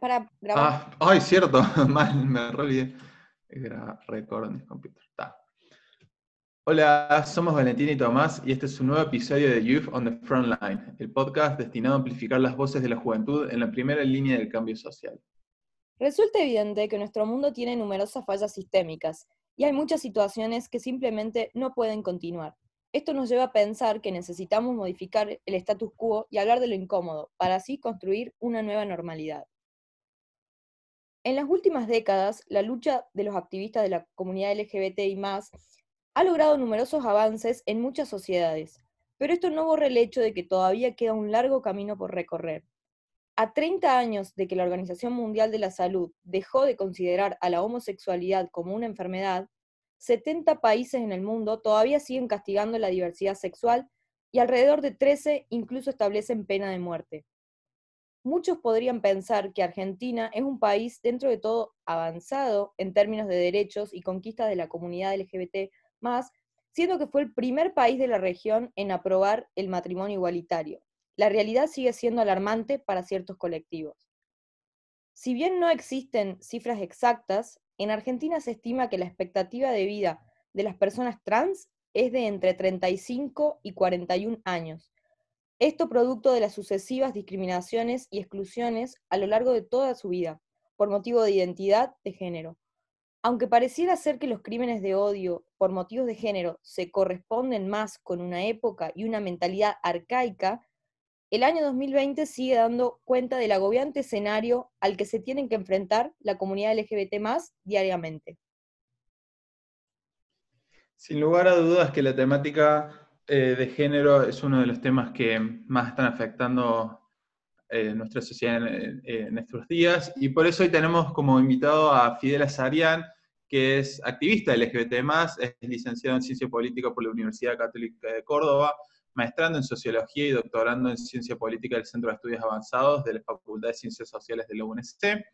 para grabar. Ah, ay, cierto, mal, me olvidé. Era record en mi computer. Hola, somos Valentín y Tomás y este es un nuevo episodio de Youth on the Front Line, el podcast destinado a amplificar las voces de la juventud en la primera línea del cambio social. Resulta evidente que nuestro mundo tiene numerosas fallas sistémicas y hay muchas situaciones que simplemente no pueden continuar. Esto nos lleva a pensar que necesitamos modificar el status quo y hablar de lo incómodo, para así construir una nueva normalidad. En las últimas décadas, la lucha de los activistas de la comunidad LGBTI ha logrado numerosos avances en muchas sociedades, pero esto no borra el hecho de que todavía queda un largo camino por recorrer. A 30 años de que la Organización Mundial de la Salud dejó de considerar a la homosexualidad como una enfermedad, 70 países en el mundo todavía siguen castigando la diversidad sexual y alrededor de 13 incluso establecen pena de muerte. Muchos podrían pensar que Argentina es un país dentro de todo avanzado en términos de derechos y conquistas de la comunidad LGBT, siendo que fue el primer país de la región en aprobar el matrimonio igualitario. La realidad sigue siendo alarmante para ciertos colectivos. Si bien no existen cifras exactas, en Argentina se estima que la expectativa de vida de las personas trans es de entre 35 y 41 años. Esto producto de las sucesivas discriminaciones y exclusiones a lo largo de toda su vida, por motivo de identidad de género. Aunque pareciera ser que los crímenes de odio por motivos de género se corresponden más con una época y una mentalidad arcaica, el año 2020 sigue dando cuenta del agobiante escenario al que se tienen que enfrentar la comunidad LGBT más diariamente. Sin lugar a dudas que la temática eh, de género es uno de los temas que más están afectando eh, nuestra sociedad en, en, estos días, y por eso hoy tenemos como invitado a Fidel Azarian, que es activista LGBT+, es licenciado en Ciencia Política por la Universidad Católica de Córdoba, maestrando en Sociología y doctorando en Ciencia Política del Centro de Estudios Avanzados de la Facultad de Ciencias Sociales de la UNSC.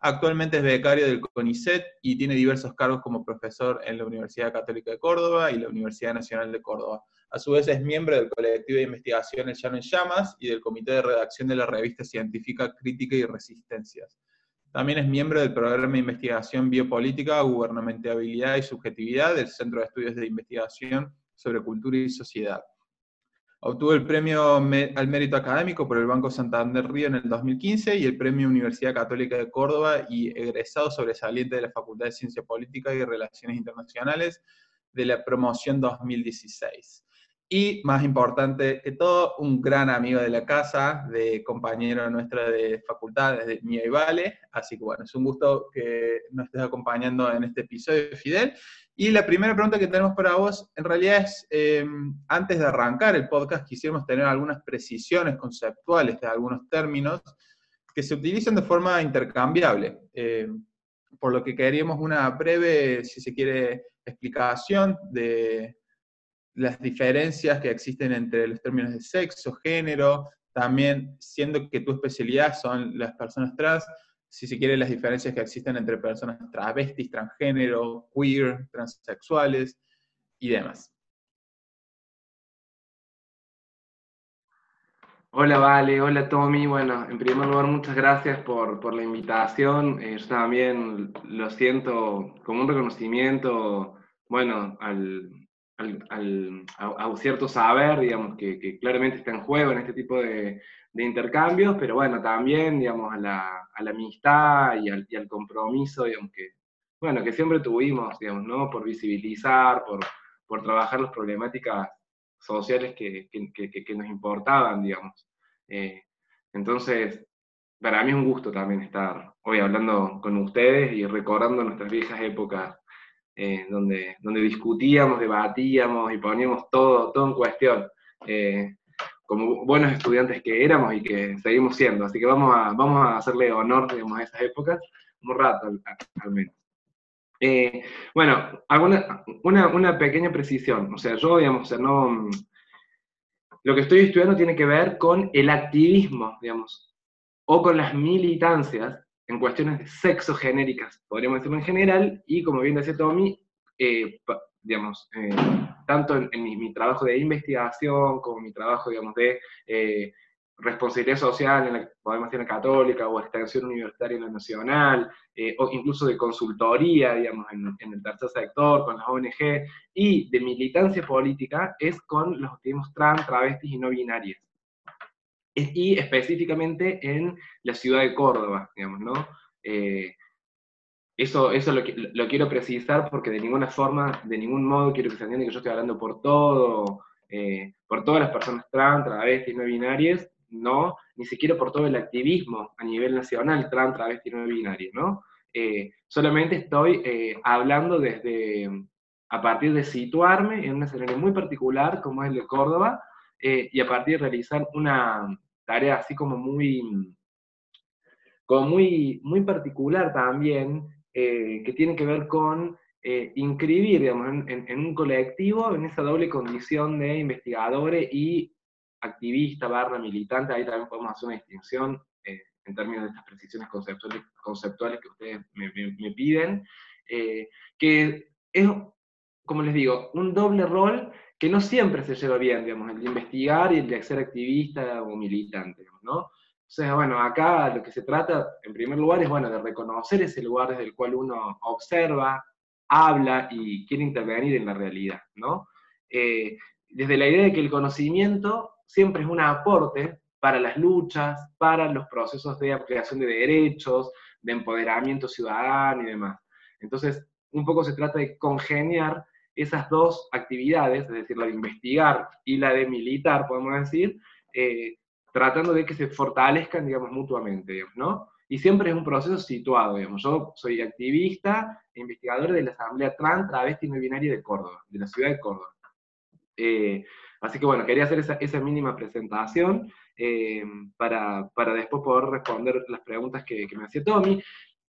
Actualmente es becario del CONICET y tiene diversos cargos como profesor en la Universidad Católica de Córdoba y la Universidad Nacional de Córdoba. A su vez es miembro del colectivo de investigación El Llano en Llamas y del comité de redacción de la revista científica Crítica y Resistencias. También es miembro del programa de investigación Biopolítica, Gubernamentalidad y Subjetividad del Centro de Estudios de Investigación sobre Cultura y Sociedad. Obtuvo el premio al mérito académico por el Banco Santander Río en el 2015 y el premio Universidad Católica de Córdoba y egresado sobresaliente de la Facultad de Ciencia Política y Relaciones Internacionales de la promoción 2016. Y más importante que todo, un gran amigo de la casa, de compañero nuestro de facultad desde Mía y Vale. Así que bueno, es un gusto que nos estés acompañando en este episodio, Fidel. Y la primera pregunta que tenemos para vos, en realidad es, em, antes de arrancar el podcast, quisiéramos tener algunas precisiones conceptuales de algunos términos que se utilizan de forma intercambiable. Em, por lo que queríamos una breve, si se quiere, explicación de las diferencias que existen entre los términos de sexo, género, también siendo que tu especialidad son las personas trans, si se quiere, las diferencias que existen entre personas travestis, transgénero, queer, transexuales y demás. Hola Vale, hola Tommy. Bueno, en primer lugar, muchas gracias por, la invitación. Eh, yo también lo siento como un reconocimiento, bueno, al, a, cierto saber, digamos, que, claramente está en juego en este tipo de, intercambios, pero bueno, también, digamos, a la, amistad y al, compromiso, digamos, que, bueno, que siempre tuvimos, digamos, ¿no? Por visibilizar, por, por trabajar las problemáticas sociales que, nos importaban, digamos. Eh, entonces, para mí es un gusto también estar hoy hablando con ustedes y recordando nuestras viejas épocas eh, donde, donde discutíamos, debatíamos y poníamos todo, todo en cuestión, eh, como buenos estudiantes que éramos y que seguimos siendo. Así que vamos a, vamos a hacerle honor digamos, a esas épocas, un rato al, menos. Eh, bueno, alguna, una, una, pequeña precisión. O sea, yo, digamos, o no, lo que estoy estudiando tiene que ver con el activismo, digamos, o con las militancias en cuestiones de sexo genéricas, podríamos decirlo en general, y como bien decía Tommy, eh, digamos, eh, tanto en, mi, trabajo de investigación como mi trabajo, digamos, de, eh, responsabilidad social, en la, podemos decir, en la católica, o extensión universitaria en la nacional, o incluso de consultoría, digamos, en, el tercer sector, con las ONG, y de militancia política, es con los activismos trans, travestis y no binarias. Y específicamente en la ciudad de Córdoba, digamos, ¿no? Eh, eso, eso lo, lo, quiero precisar porque de ninguna forma, de ningún modo quiero que se entienda que yo estoy hablando por todo, eh, por todas las personas trans, travestis, no binarias, no, ni siquiera por todo el activismo a nivel nacional trans, travesti, no binario, ¿no? Eh, solamente estoy eh, hablando desde, a partir de situarme en un escenario muy particular como es el de Córdoba, y a partir de realizar una tarea así como muy, como muy, muy particular también, que tiene que ver con eh, inscribir digamos, en, un colectivo en esa doble condición de investigadores y activista barra militante, ahí también podemos hacer una distinción eh, en términos de estas precisiones conceptuales, conceptuales que ustedes me, piden, eh, que es, como les digo, un doble rol que no siempre se lleva bien, digamos, el de investigar y el de ser activista o militante, ¿no? Entonces, bueno, acá lo que se trata, en primer lugar, es, bueno, de reconocer ese lugar desde el cual uno observa, habla y quiere intervenir en la realidad, ¿no? Eh, desde la idea de que el conocimiento siempre es un aporte para las luchas, para los procesos de ampliación de derechos, de empoderamiento ciudadano y demás. Entonces, un poco se trata de congeniar esas dos actividades, es decir, la de investigar y la de militar, podemos decir, eh, tratando de que se fortalezcan, digamos, mutuamente, ¿no? y siempre es un proceso situado, digamos. Yo soy activista e investigador de la Asamblea Trans, Travesti No Binaria de Córdoba, de la ciudad de Córdoba. Eh, así que bueno, quería hacer esa, esa mínima presentación eh, para, para, después poder responder las preguntas que, que me hacía Tommy.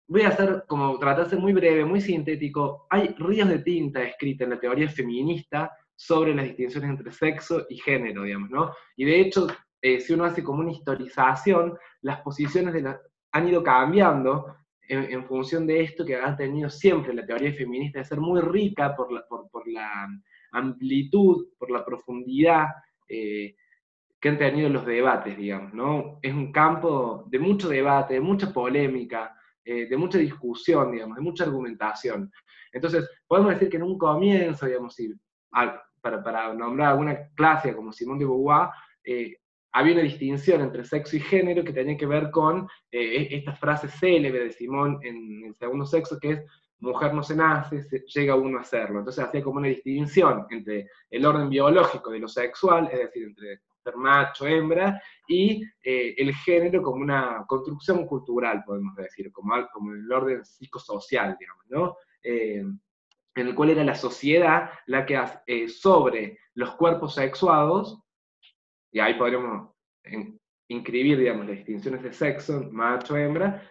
Voy a hacer, como tratar de ser muy breve, muy sintético. Hay ríos de tinta escrita en la teoría feminista sobre las distinciones entre sexo y género, digamos, ¿no? Y de hecho, eh, si uno hace como una historización, las posiciones de la, han ido cambiando en, función de esto que ha tenido siempre la teoría feminista de ser muy rica por la, por, la amplitud, por la profundidad eh, que han tenido los debates, digamos, ¿no? Es un campo de mucho debate, de mucha polémica, eh, de mucha discusión, digamos, de mucha argumentación. Entonces, podemos decir que en un comienzo, digamos, para, para, nombrar alguna clase como Simón de Beauvoir, eh, había una distinción entre sexo y género que tenía que ver con eh, esta frase célebre de Simón en el segundo sexo, que es mujer no se nace, llega uno a serlo. Entonces hacía como una distinción entre el orden biológico de lo sexual, es decir, entre macho, hembra, y eh, el género como una construcción cultural, podemos decir, como, el orden psicosocial, ¿no? Eh, en el cual era la sociedad la que sobre los cuerpos sexuados y ahí podríamos inscribir, digamos, las distinciones de sexo, macho, hembra,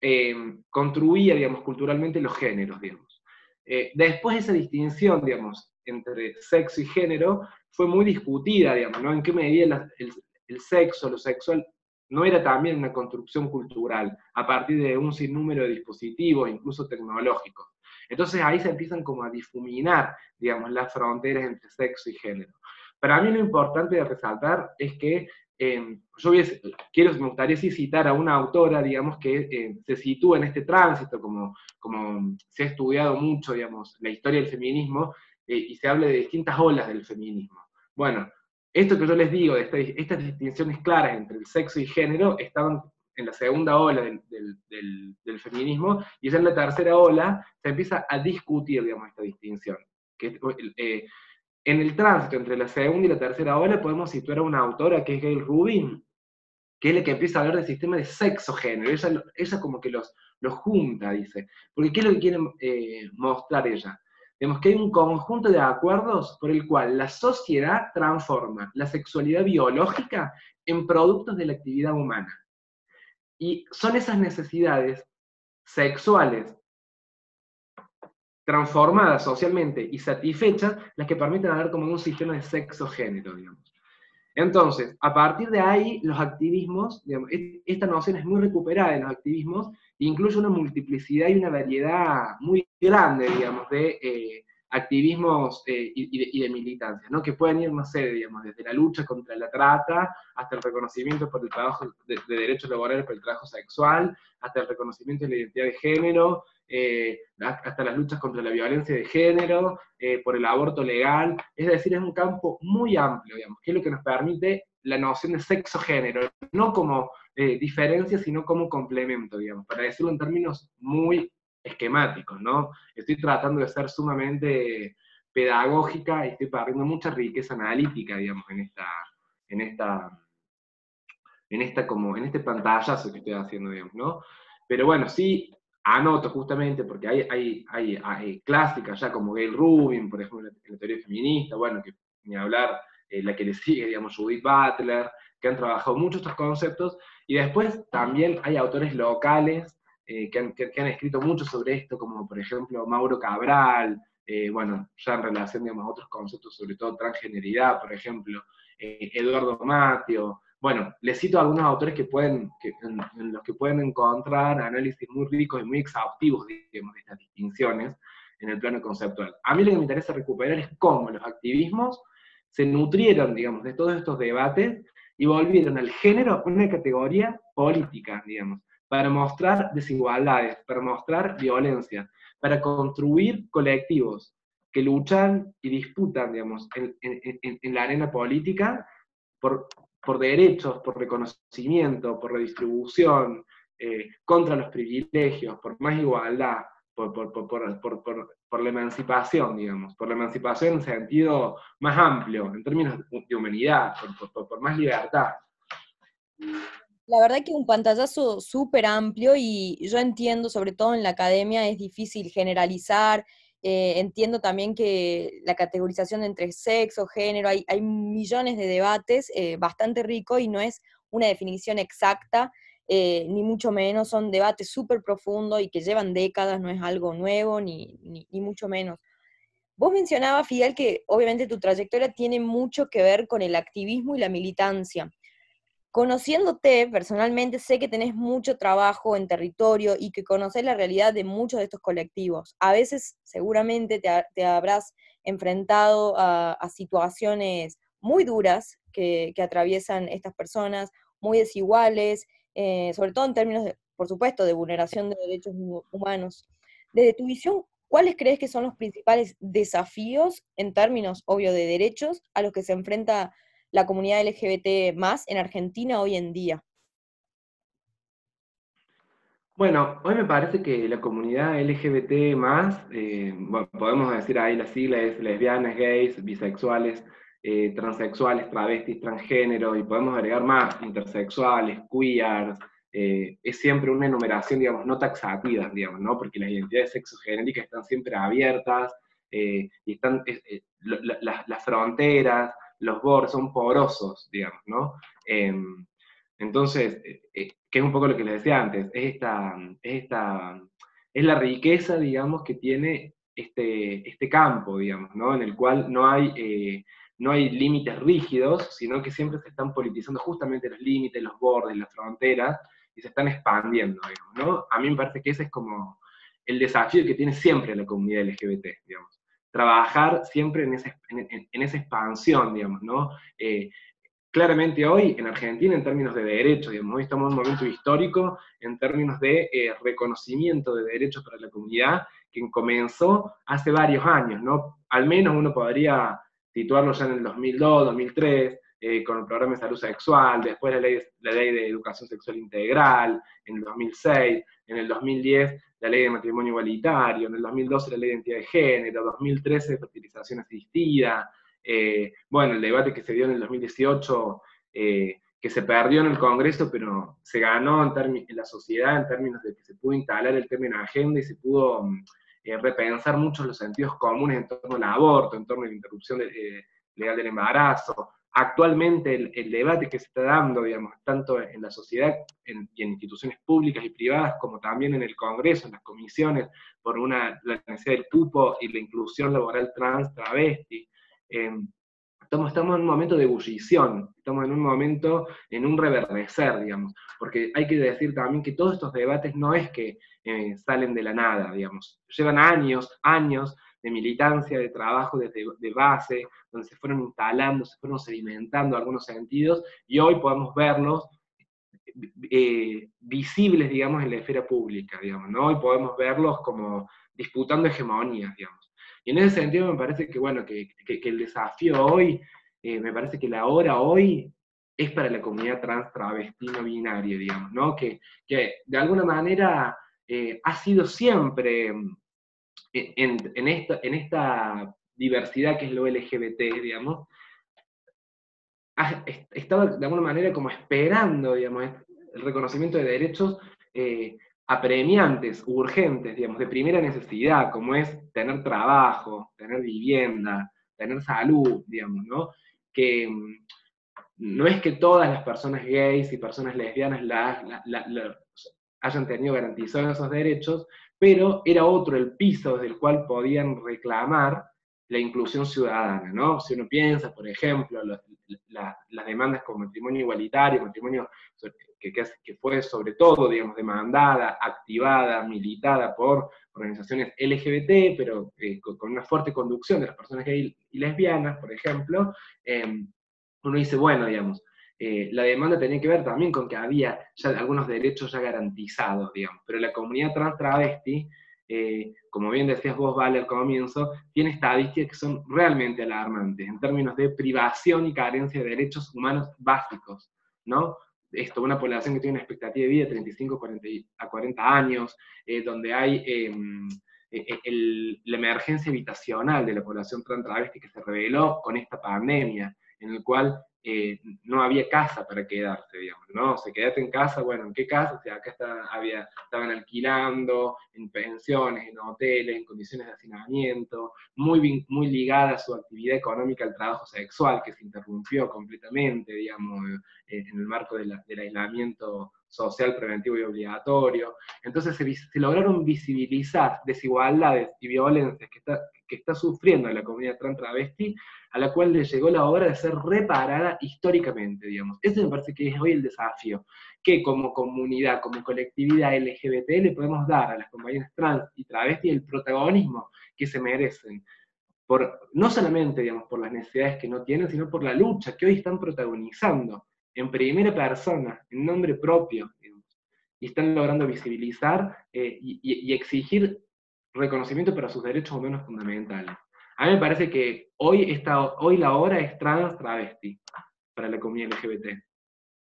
eh, construía, digamos, culturalmente los géneros, digamos. Eh, después esa distinción, digamos, entre sexo y género fue muy discutida, digamos, ¿no? En qué medida el, el, sexo, lo sexual, no era también una construcción cultural, a partir de un sinnúmero de dispositivos, incluso tecnológicos. Entonces ahí se empiezan como a difuminar, digamos, las fronteras entre sexo y género. Para mí lo importante de resaltar es que em, yo quiero, me gustaría citar a una autora, digamos, que em, se sitúa en este tránsito, como, como se ha estudiado mucho, digamos, la historia del feminismo, eh, y se habla de distintas olas del feminismo. Bueno, esto que yo les digo, estas distinciones claras entre el sexo y género, estaban en la segunda ola del, feminismo, y ya en la tercera ola se empieza a discutir, digamos, esta distinción. Que, eh, en el tránsito entre la segunda y la tercera ola podemos situar a una autora que es Gail Rubin, que es la que empieza a hablar del sistema de sexo-género. Ella, como que los, los junta, dice. Porque ¿qué es lo que quiere eh, mostrar ella? Vemos que hay un conjunto de acuerdos por el cual la sociedad transforma la sexualidad biológica en productos de la actividad humana. Y son esas necesidades sexuales transformadas socialmente y satisfechas las que permiten hablar como un sistema de sexo-género, digamos. Entonces, a partir de ahí, los activismos, digamos, esta noción es muy recuperada en los activismos, e incluye una multiplicidad y una variedad muy grande, digamos, de, eh, activismos eh, y, de, militancia, ¿no? que pueden ir, no sé, digamos, desde la lucha contra la trata hasta el reconocimiento por el trabajo de, derechos laborales por el trabajo sexual, hasta el reconocimiento de la identidad de género, eh, hasta las luchas contra la violencia de género, eh, por el aborto legal, es decir, es un campo muy amplio, digamos, que es lo que nos permite la noción de sexo-género, no como diferencia, sino como complemento, digamos, para decirlo en términos muy esquemáticos, ¿no? Estoy tratando de ser sumamente pedagógica y estoy perdiendo mucha riqueza analítica, digamos, en esta, en esta, en esta como, en este pantallazo que estoy haciendo, digamos, ¿no? Pero bueno, sí anoto justamente, porque hay, hay, hay, clásicas ya como Gail Rubin, por ejemplo, en la teoría feminista, bueno, que ni hablar, eh, la que le sigue, digamos, Judith Butler, que han trabajado mucho estos conceptos, y después también hay autores locales eh, que, han, escrito mucho sobre esto, como por ejemplo Mauro Cabral, eh, bueno, ya en relación digamos, a otros conceptos, sobre todo transgeneridad, por ejemplo, eh, Eduardo Matio. Bueno, les cito algunos autores que pueden, en, los que pueden encontrar análisis muy ricos y muy exhaustivos digamos, de estas distinciones en el plano conceptual. A mí lo que me interesa recuperar es cómo los activismos se nutrieron, digamos, de todos estos debates y volvieron al género una categoría política, digamos para mostrar desigualdades, para mostrar violencia, para construir colectivos que luchan y disputan, digamos, en, la arena política por, por, derechos, por reconocimiento, por redistribución, eh, contra los privilegios, por más igualdad, por, por, la emancipación, digamos, por la emancipación en sentido más amplio, en términos de humanidad, por, más libertad. La verdad que un pantallazo súper amplio y yo entiendo, sobre todo en la academia, es difícil generalizar. Eh, entiendo también que la categorización entre sexo, género, hay, millones de debates, eh, bastante rico y no es una definición exacta, eh, ni mucho menos, son debates súper profundos y que llevan décadas, no es algo nuevo, ni, ni mucho menos. Vos mencionabas, Fidel, que obviamente tu trayectoria tiene mucho que ver con el activismo y la militancia. Conociéndote personalmente, sé que tenés mucho trabajo en territorio y que conoces la realidad de muchos de estos colectivos. A veces, seguramente, te, habrás enfrentado a, situaciones muy duras que, atraviesan estas personas, muy desiguales, eh, sobre todo en términos, por supuesto, de vulneración de derechos humanos. Desde tu visión, ¿cuáles crees que son los principales desafíos en términos, obvio, de derechos a los que se enfrenta la comunidad LGBT más en Argentina hoy en día? Bueno, hoy me parece que la comunidad LGBT más, eh, podemos decir ahí las siglas lesbianas, gays, bisexuales, eh, transexuales, travestis, transgénero, y podemos agregar más, intersexuales, queers, eh, es siempre una enumeración, digamos, no taxativa, digamos, ¿no? Porque las identidades sexogenéricas están siempre abiertas, y están las fronteras, los bordes son porosos, digamos, ¿no? Em, entonces, eh, eh, que es un poco lo que les decía antes, es esta, es esta, es la riqueza, digamos, que tiene este, este campo, digamos, ¿no? En el cual no hay, eh, no hay límites rígidos, sino que siempre se están politizando justamente los límites, los bordes, las fronteras, y se están expandiendo, digamos, ¿no? A mí me parece que ese es como el desafío que tiene siempre la comunidad LGBT, digamos trabajar siempre en, en, esa expansión, digamos, ¿no? Eh, claramente hoy en Argentina, en términos de derechos, digamos, estamos en un momento histórico en términos de eh, reconocimiento de derechos para la comunidad, que comenzó hace varios años, ¿no? Al menos uno podría situarlo ya en el 2002, 2003, eh, con el programa de salud sexual, después la ley, la ley de educación sexual integral, en el 2006, en el 2010 la ley de matrimonio igualitario, en el 2012 la ley de identidad de género, 2013 fertilización asistida, eh, bueno, el debate que se dio en el 2018, eh, que se perdió en el Congreso, pero se ganó en, en, la sociedad en términos de que se pudo instalar el término agenda y se pudo mm, repensar muchos los sentidos comunes en torno al aborto, en torno a la interrupción legal del embarazo, actualmente el, debate que se está dando, digamos, tanto en la sociedad y en instituciones públicas y privadas, como también en el Congreso, en las comisiones, por una, la necesidad del cupo y la inclusión laboral trans, travesti. Em, estamos, estamos en un momento de ebullición, estamos en un momento, en un reverdecer, digamos, porque hay que decir también que todos estos debates no es que eh, salen de la nada, digamos, llevan años, años militancia, de trabajo desde de base, donde se fueron instalando, se fueron sedimentando algunos sentidos, y hoy podemos verlos eh, visibles, digamos, en la esfera pública, digamos, ¿no? Hoy podemos verlos como disputando hegemonías, digamos. Y en ese sentido me parece que, bueno, que, el desafío hoy, eh, me parece que la hora hoy es para la comunidad trans travesti no binaria, digamos, ¿no? Que, que de alguna manera eh, ha sido siempre en, esta, diversidad que es lo LGBT, digamos, estaba de alguna manera como esperando, digamos, el reconocimiento de derechos eh, apremiantes, urgentes, digamos, de primera necesidad, como es tener trabajo, tener vivienda, tener salud, digamos, ¿no? Que mm, no es que todas las personas gays y personas lesbianas hayan tenido garantizados esos derechos, pero era otro el piso desde el cual podían reclamar la inclusión ciudadana, ¿no? Si uno piensa, por ejemplo, las demandas como matrimonio igualitario, matrimonio que, fue sobre todo, digamos, demandada, activada, militada por organizaciones LGBT, pero eh, con, una fuerte conducción de las personas gay y lesbianas, por ejemplo, em, uno dice, bueno, digamos, eh, la demanda tenía que ver también con que había ya algunos derechos ya garantizados, digamos, pero la comunidad trans travesti eh, como bien decías vos, Vale, al comienzo, tiene estadísticas que son realmente alarmantes en términos de privación y carencia de derechos humanos básicos, ¿no? Esto, una población que tiene una expectativa de vida de 35 a 40 años, eh, donde hay em, e, e, la emergencia habitacional de la población trans travesti que se reveló con esta pandemia, en el cual eh, no había casa para quedarse, digamos, ¿no? Se quedaste en casa, bueno, ¿en qué casa? O sea, acá había, estaban alquilando, en pensiones, en hoteles, en condiciones de hacinamiento, muy, muy ligada a su actividad económica al trabajo sexual, que se interrumpió completamente, digamos, eh, en el marco del aislamiento social preventivo y obligatorio. Entonces se, lograron visibilizar desigualdades y violencias que está, que está sufriendo la comunidad trans travesti a la cual le llegó la hora de ser reparada históricamente, digamos. Ese me parece que es hoy el desafío, que como comunidad, como colectividad LGBT le podemos dar a las compañeras trans y travestis el protagonismo que se merecen, por, no solamente, digamos, por las necesidades que no tienen, sino por la lucha que hoy están protagonizando en primera persona, en nombre propio, y están logrando visibilizar eh, y exigir reconocimiento para sus derechos humanos fundamentales. A mí me parece que hoy, está, hoy la hora es trans travesti para la comunidad LGBT.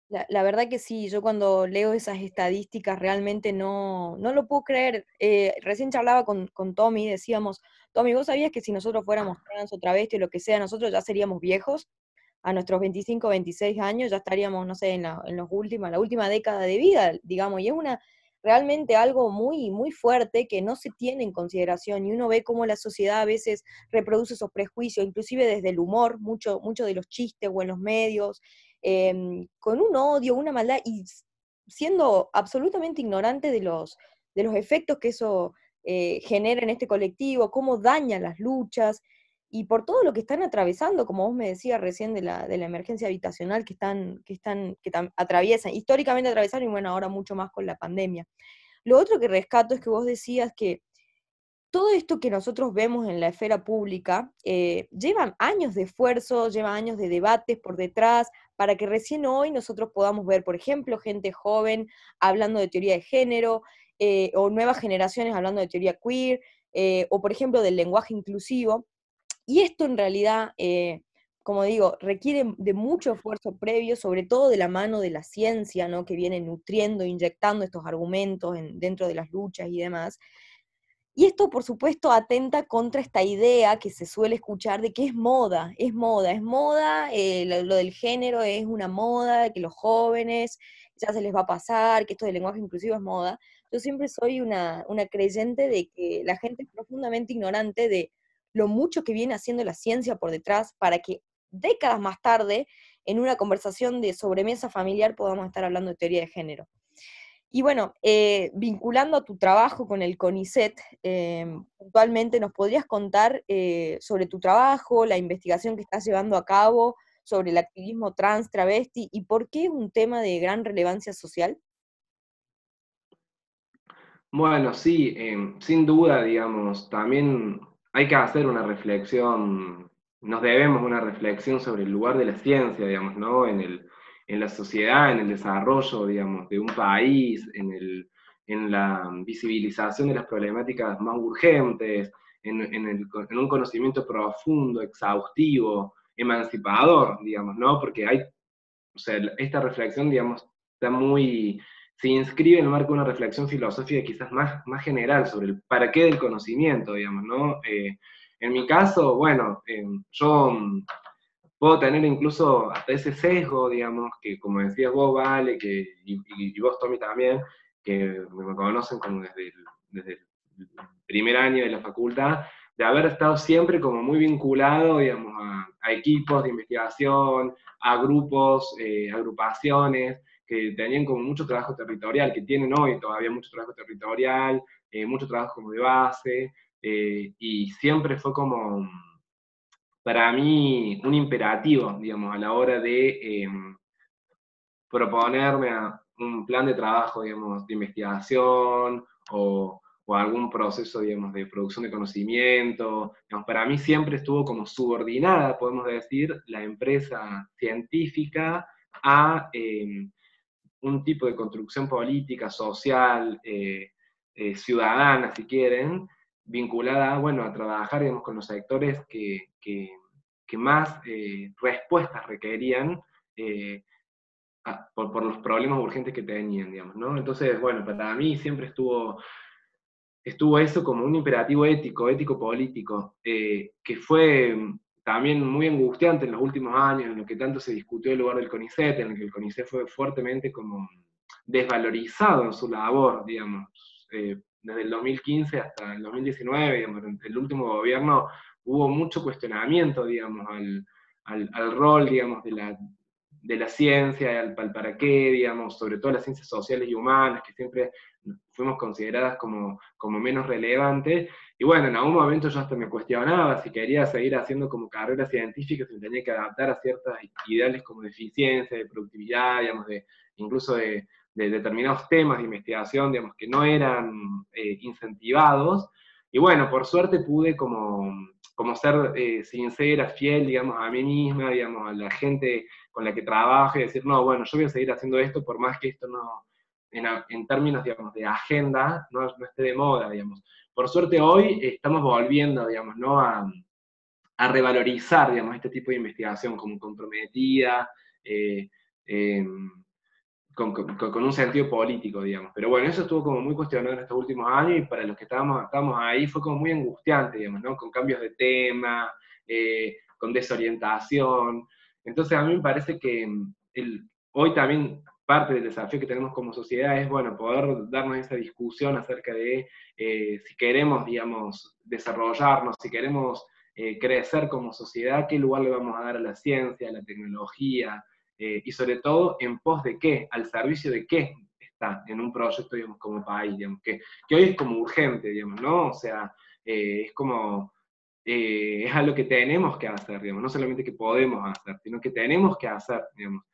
La, verdad que sí, yo cuando leo esas estadísticas realmente no, no lo puedo creer. Eh, recién charlaba con, con Tommy, decíamos, Tommy, ¿vos sabías que si nosotros fuéramos trans o travesti o lo que sea, nosotros ya seríamos viejos? A nuestros 25, 26 años ya estaríamos, no sé, en la, en los últimos, la última década de vida, digamos, y es una, realmente algo muy, muy fuerte que no se tiene en consideración y uno ve cómo la sociedad a veces reproduce esos prejuicios, inclusive desde el humor, mucho, mucho de los chistes o en los medios, em, con un odio, una maldad y siendo absolutamente ignorante de los, de los efectos que eso eh, genera en este colectivo, cómo daña las luchas y por todo lo que están atravesando, como vos me decías recién de la, de la emergencia habitacional que están, que están, que atraviesan, históricamente atravesaron y bueno, ahora mucho más con la pandemia. Lo otro que rescato es que vos decías que todo esto que nosotros vemos en la esfera pública eh, lleva años de esfuerzo, lleva años de debates por detrás, para que recién hoy nosotros podamos ver, por ejemplo, gente joven hablando de teoría de género, eh, o nuevas generaciones hablando de teoría queer, eh, o por ejemplo del lenguaje inclusivo. Y esto en realidad, eh, como digo, requiere de mucho esfuerzo previo, sobre todo de la mano de la ciencia, ¿no? que viene nutriendo, inyectando estos argumentos dentro de las luchas y demás. Y esto, por supuesto, atenta contra esta idea que se suele escuchar de que es moda, es moda, es moda, eh, lo, del género es una moda, que los jóvenes ya se les va a pasar, que esto del lenguaje inclusivo es moda. Yo siempre soy una, una creyente de que la gente es profundamente ignorante de lo mucho que viene haciendo la ciencia por detrás para que décadas más tarde, en una conversación de sobremesa familiar, podamos estar hablando de teoría de género. Y bueno, eh, vinculando a tu trabajo con el CONICET, eh, puntualmente nos podrías contar eh, sobre tu trabajo, la investigación que estás llevando a cabo sobre el activismo trans, travesti y por qué es un tema de gran relevancia social. Bueno, sí, sin duda, digamos, también hay que hacer una reflexión, nos debemos una reflexión sobre el lugar de la ciencia, digamos, ¿no? En, el, en la sociedad, en el desarrollo, digamos, de un país, en, el, en la visibilización de las problemáticas más urgentes, en, en, el, en un conocimiento profundo, exhaustivo, emancipador, digamos, ¿no? Porque hay, o sea, esta reflexión, digamos, está muy, se inscribe en el marco de una reflexión filosófica quizás más, más general sobre el para qué del conocimiento, digamos, ¿no? Eh, en mi caso, bueno, eh, yo mm, puedo tener incluso hasta ese sesgo, digamos, que como decías vos, Vale, que, y, vos, Tommy, también, que me conocen como desde el, desde primer año de la facultad, de haber estado siempre como muy vinculado, digamos, a, equipos de investigación, a grupos, eh, agrupaciones, que tenían como mucho trabajo territorial, que tienen hoy todavía mucho trabajo territorial, eh, mucho trabajo como de base, eh, y siempre fue como, para mí, un imperativo, digamos, a la hora de em, proponerme un plan de trabajo, digamos, de investigación o, o, algún proceso, digamos, de producción de conocimiento. para mí siempre estuvo como subordinada, podemos decir, la empresa científica a em, un tipo de construcción política, social, eh, eh, ciudadana, si quieren, vinculada bueno, a trabajar digamos, con los sectores que, que, más eh, respuestas requerían por, por, los problemas urgentes que tenían, digamos, ¿no? Entonces, bueno, para mí siempre estuvo, estuvo eso como un imperativo ético, ético-político, que fue también muy angustiante en los últimos años, en lo que tanto se discutió el lugar del CONICET, en el que el CONICET fue fuertemente como desvalorizado en su labor, digamos, eh, desde el 2015 hasta el 2019, digamos, el último gobierno hubo mucho cuestionamiento, digamos, al, al, al rol, digamos, de la, de la ciencia, al, al, para qué, digamos, sobre todo las ciencias sociales y humanas, que siempre fuimos consideradas como, como menos relevantes, y bueno, en algún momento yo hasta me cuestionaba si quería seguir haciendo como carrera científica, si tenía que adaptar a ciertos ideales como de eficiencia, de productividad, digamos, de, incluso de, determinados temas de investigación, digamos, que no eran eh, incentivados. Y bueno, por suerte pude como, como ser eh, sincera, fiel, digamos, a mí misma, digamos, a la gente con la que trabajo y decir, no, bueno, yo voy a seguir haciendo esto por más que esto no, en, en términos, digamos, de agenda, no, no esté de moda, digamos por suerte hoy estamos volviendo, digamos, ¿no? a, revalorizar, digamos, este tipo de investigación como comprometida, eh, em, con, un sentido político, digamos. Pero bueno, eso estuvo como muy cuestionado en estos últimos años y para los que estábamos, ahí fue como muy angustiante, digamos, ¿no? Con cambios de tema, eh, con desorientación. Entonces a mí me parece que em, hoy también parte del desafío que tenemos como sociedad es, bueno, poder darnos esa discusión acerca de eh, si queremos, digamos, desarrollarnos, si queremos eh, crecer como sociedad, qué lugar le vamos a dar a la ciencia, a la tecnología, eh, y sobre todo en pos de qué, al servicio de qué está en un proyecto, como país, digamos, que, que hoy es como urgente, digamos, ¿no? O sea, es como... es algo que tenemos que hacer, digamos, no solamente que podemos hacer, sino que tenemos que hacer, digamos.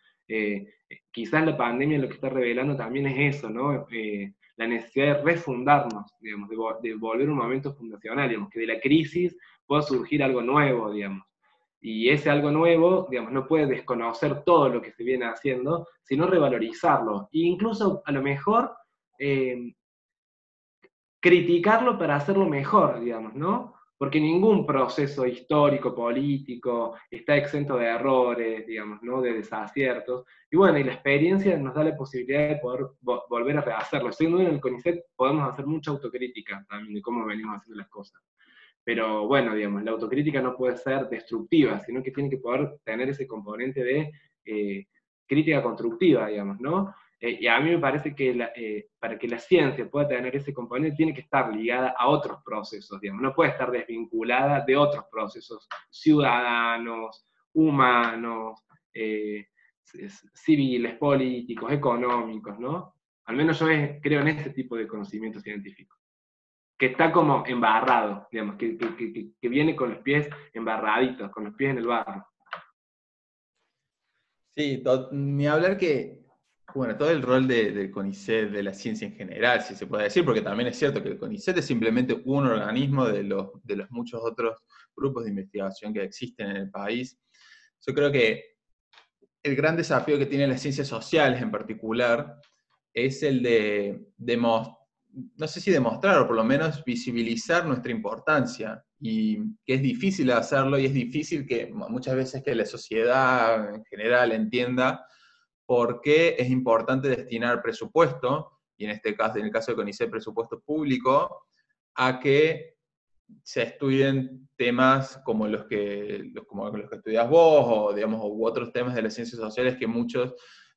Quizás la pandemia lo que está revelando también es eso, ¿no? Eh, la necesidad de refundarnos, digamos, de, volver a un momento fundacional, digamos, que de la crisis pueda surgir algo nuevo, digamos. Y ese algo nuevo, digamos, no puede desconocer todo lo que se viene haciendo, sino revalorizarlo. E incluso, a lo mejor, eh, criticarlo para hacerlo mejor, digamos, ¿no? Porque ningún proceso histórico, político, está exento de errores, digamos, ¿no? de desaciertos. Y bueno, y la experiencia nos da la posibilidad de poder volver a rehacerlo. Siendo en el CONICET podemos hacer mucha autocrítica también de cómo venimos haciendo las cosas. Pero bueno, digamos, la autocrítica no puede ser destructiva, sino que tiene que poder tener ese componente de eh, crítica constructiva, digamos, ¿no? Eh, y a mí me parece que eh, para que la ciencia pueda tener ese componente tiene que estar ligada a otros procesos, digamos, no puede estar desvinculada de otros procesos ciudadanos, humanos, eh, civiles, políticos, económicos, ¿no? Al menos yo creo en ese tipo de conocimiento científico, que está como embarrado, digamos, que, que viene con los pies embarraditos, con los pies en el barro. Sí, ni hablar que Bueno, todo el rol del CONICET, de la ciencia en general, si se puede decir, porque también es cierto que el CONICET es simplemente un organismo de los, de los muchos otros grupos de investigación que existen en el país. Yo creo que el gran desafío que tienen las ciencias sociales en particular es el de, demostrar, no sé si demostrar o por lo menos visibilizar nuestra importancia y que es difícil hacerlo y es difícil que muchas veces que la sociedad en general entienda por qué es importante destinar presupuesto, y en este caso, en el caso de CONICET, presupuesto público, a que se estudien temas como los que, como los que estudias vos, o digamos, u otros temas de las ciencias sociales que muchos,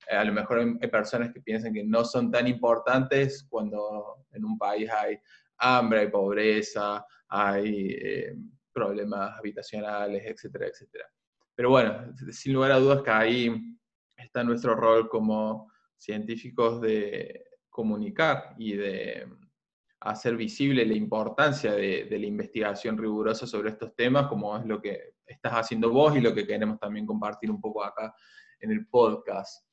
eh, a lo mejor hay personas que piensan que no son tan importantes cuando en un país hay hambre, hay pobreza, hay eh, problemas habitacionales, etcétera, etcétera. Pero bueno, sin lugar a dudas que ahí está nuestro rol como científicos de comunicar y de hacer visible la importancia de, la investigación rigurosa sobre estos temas, como es lo que estás haciendo vos y lo que queremos también compartir un poco acá en el podcast.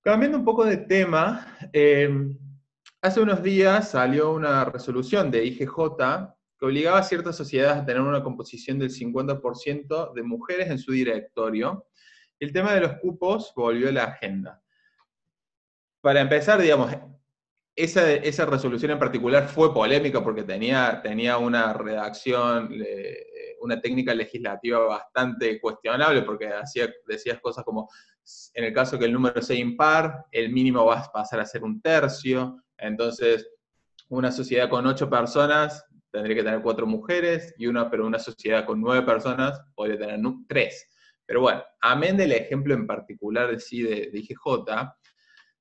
Cambiando un poco de tema, eh, hace unos días salió una resolución de IGJ que obligaba a ciertas sociedades a tener una composición del 50% de mujeres en su directorio. El tema de los cupos volvió a la agenda. Para empezar, digamos, esa, esa, resolución en particular fue polémica porque tenía, tenía una redacción, una técnica legislativa bastante cuestionable, porque hacía, decías cosas como, en el caso que el número sea impar, el mínimo va a pasar a ser un tercio, entonces una sociedad con ocho personas tendría que tener cuatro mujeres, y una, pero una sociedad con nueve personas podría tener tres. Pero bueno, amén del ejemplo en particular sí, de, de IGJ,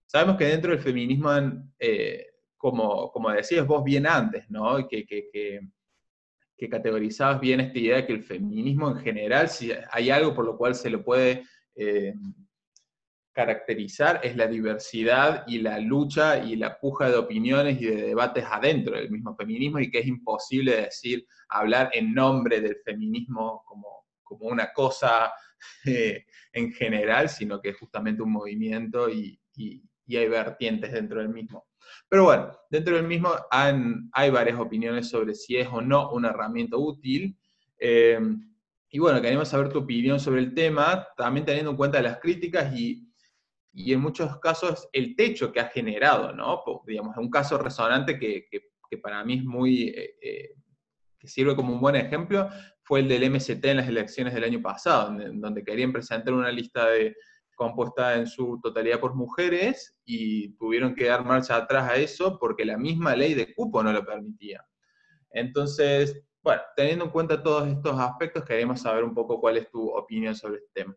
Sabemos que dentro del feminismo, eh, como, como decías vos bien antes, ¿no? Que, que, que, categorizabas bien esta idea de que el feminismo en general, si hay algo por lo cual se lo puede eh, caracterizar, es la diversidad y la lucha y la puja de opiniones y de debates adentro del mismo feminismo y que es imposible decir, hablar en nombre del feminismo como, como una cosa eh, en general, sino que es justamente un movimiento y, y hay vertientes dentro del mismo. Pero bueno, dentro del mismo hay varias opiniones sobre si es o no una herramienta útil. Eh, y bueno, queremos saber tu opinión sobre el tema, también teniendo en cuenta las críticas y, en muchos casos el techo que ha generado, ¿no? Digamos, un caso resonante que, para mí es muy, eh, eh, que sirve como un buen ejemplo, fue el del MST en las elecciones del año pasado, donde querían presentar una lista de, compuesta en su totalidad por mujeres y tuvieron que dar marcha atrás a eso porque la misma ley de cupo no lo permitía. Entonces, bueno, teniendo en cuenta todos estos aspectos, queremos saber un poco cuál es tu opinión sobre este tema.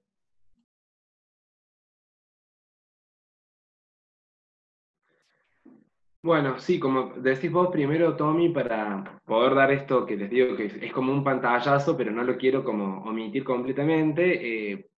Bueno, sí, como decís vos primero, Tommy, para poder dar esto que les digo que es, como un pantallazo, pero no lo quiero como omitir completamente, eh,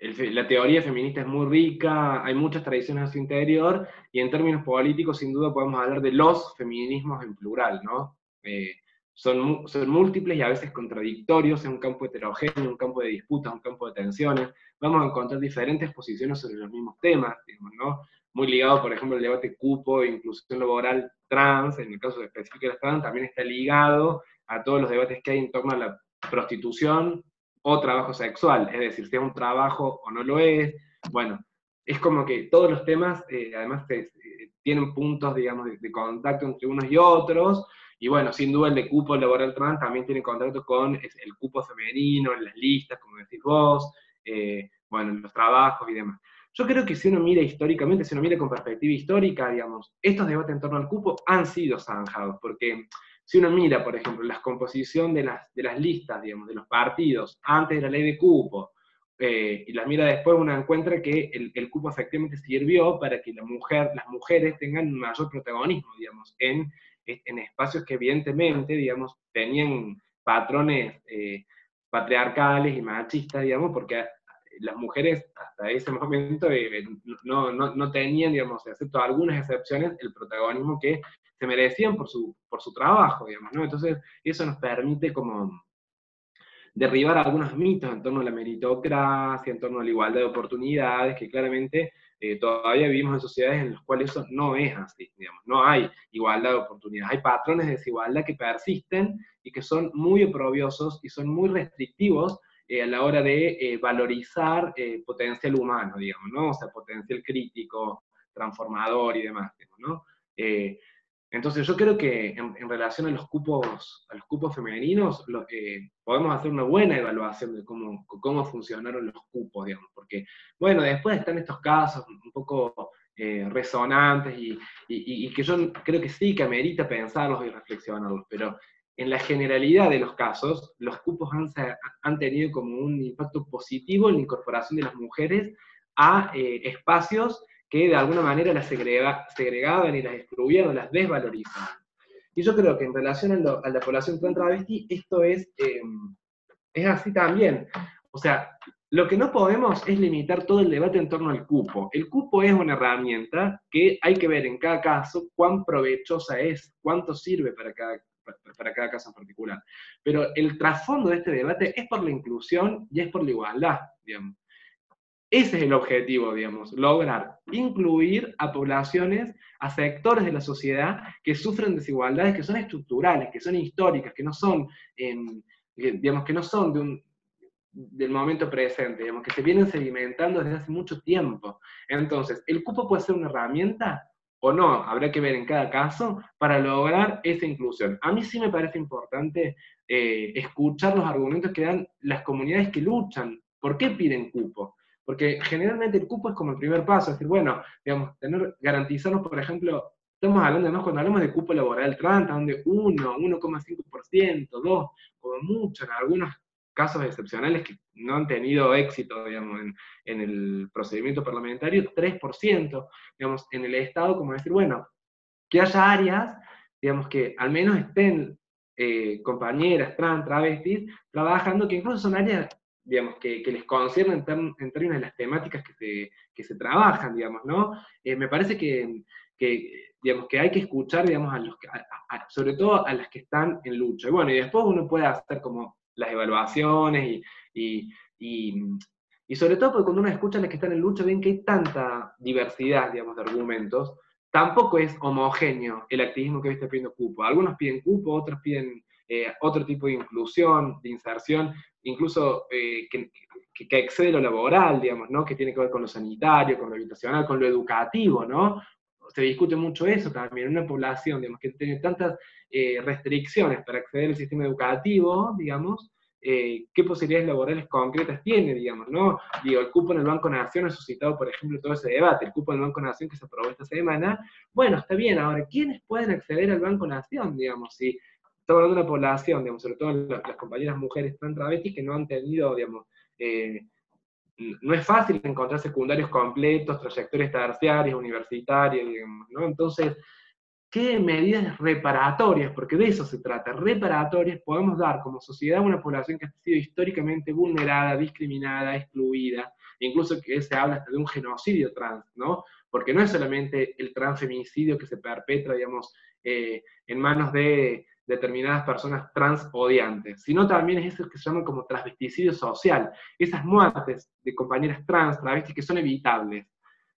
la teoría feminista es muy rica, hay muchas tradiciones a su interior, y en términos políticos, sin duda, podemos hablar de los feminismos en plural, ¿no? Eh, son, son múltiples y a veces contradictorios, en un campo heterogéneo, un campo de disputas, un campo de tensiones. Vamos a encontrar diferentes posiciones sobre los mismos temas, digamos, ¿no? Muy ligado, por ejemplo, al debate cupo inclusión laboral trans, en el caso específico de las trans, también está ligado a todos los debates que hay en torno a la prostitución, o trabajo sexual, es decir, si es un trabajo o no lo es. Bueno, es como que todos los temas, eh, además, tienen puntos, digamos, de, contacto entre unos y otros, y bueno, sin duda el de cupo laboral trans también tiene contacto con el cupo femenino, en las listas, como decís vos, eh, bueno, en los trabajos y demás. Yo creo que si uno mira históricamente, si uno mira con perspectiva histórica, digamos, estos debates en torno al cupo han sido zanjados, porque si uno mira, por ejemplo, la composición de las, de las listas, digamos, de los partidos antes de la ley de cupo, eh, y las mira después, uno encuentra que el, cupo efectivamente sirvió para que la mujer, las mujeres tengan mayor protagonismo, digamos, en, en espacios que evidentemente, digamos, tenían patrones eh, patriarcales y machistas, digamos, porque las mujeres hasta ese momento eh, no, no, no, tenían, digamos, excepto algunas excepciones, el protagonismo que se merecían por su, por su trabajo, digamos, ¿no? Entonces, eso nos permite como derribar algunos mitos en torno a la meritocracia, en torno a la igualdad de oportunidades, que claramente eh, todavía vivimos en sociedades en las cuales eso no es así, digamos, no hay igualdad de oportunidades, hay patrones de desigualdad que persisten y que son muy oprobiosos y son muy restrictivos eh, a la hora de eh, valorizar potencial humano, digamos, ¿no? O sea, potencial crítico, transformador y demás, ¿no? Entonces yo creo que en, relación a los cupos, a los cupos femeninos, lo, podemos hacer una buena evaluación de cómo, cómo funcionaron los cupos, digamos, porque, bueno, después están estos casos un poco eh, resonantes y, y, que yo creo que sí que amerita pensarlos y reflexionarlos, pero en la generalidad de los casos, los cupos han, han tenido como un impacto positivo en la incorporación de las mujeres a eh, espacios que de alguna manera las segregaban y las excluían o las desvalorizaban. Y yo creo que en relación a, la población trans travesti, esto es, em, es así también. O sea, lo que no podemos es limitar todo el debate en torno al cupo. El cupo es una herramienta que hay que ver en cada caso cuán provechosa es, cuánto sirve para cada, para cada caso en particular. Pero el trasfondo de este debate es por la inclusión y es por la igualdad, digamos. Ese es el objetivo, digamos, lograr incluir a poblaciones, a sectores de la sociedad que sufren desigualdades que son estructurales, que son históricas, que no son, digamos, que no son de un, del momento presente, digamos, que se vienen sedimentando desde hace mucho tiempo. Entonces, ¿el cupo puede ser una herramienta o no? Habrá que ver en cada caso para lograr esa inclusión. A mí sí me parece importante eh, escuchar los argumentos que dan las comunidades que luchan. ¿Por qué piden cupo? Porque generalmente el cupo es como el primer paso, es decir, bueno, digamos, tener, garantizarnos, por ejemplo, estamos hablando, ¿no? cuando hablamos de cupo laboral trans, donde 1, 1,5%, 2, como mucho, en algunos casos excepcionales que no han tenido éxito, digamos, en, el procedimiento parlamentario, 3%, digamos, en el Estado, como decir, bueno, que haya áreas, digamos, que al menos estén eh, compañeras trans, travestis, trabajando, que incluso son áreas digamos, que, les conciernen en, términos de las temáticas que se, que se trabajan, digamos, ¿no? Eh, me parece que, que, digamos, que hay que escuchar, digamos, a los sobre todo a las que están en lucha. Y bueno, y después uno puede hacer como las evaluaciones y, y, y, sobre todo porque cuando uno escucha a las que están en lucha, ven que hay tanta diversidad, digamos, de argumentos, tampoco es homogéneo el activismo que hoy está pidiendo cupo. Algunos piden cupo, otros piden eh, otro tipo de inclusión, de inserción, incluso eh, que, que, excede lo laboral, digamos, ¿no? Que tiene que ver con lo sanitario, con lo habitacional, con lo educativo, ¿no? Se discute mucho eso también, una población, digamos, que tiene tantas eh, restricciones para acceder al sistema educativo, digamos, qué posibilidades laborales concretas tiene, digamos, ¿no? Digo, el cupo en el Banco Nación ha suscitado, por ejemplo, todo ese debate, el cupo en el Banco Nación que se aprobó esta semana, bueno, está bien, ahora, ¿quiénes pueden acceder al Banco Nación, digamos, si estamos hablando de una población, digamos, sobre todo las, compañeras mujeres trans travestis que no han tenido, digamos, eh, no es fácil encontrar secundarios completos, trayectorias terciarias, universitarias, ¿no? Entonces, ¿qué medidas reparatorias, porque de eso se trata, reparatorias podemos dar como sociedad a una población que ha sido históricamente vulnerada, discriminada, excluida, incluso que se habla hasta de un genocidio trans, ¿no? Porque no es solamente el transfeminicidio que se perpetra, digamos, eh, en manos de determinadas personas trans odiantes, sino también es eso que se llama como transvesticidio social, esas muertes de compañeras trans, travestis que son evitables,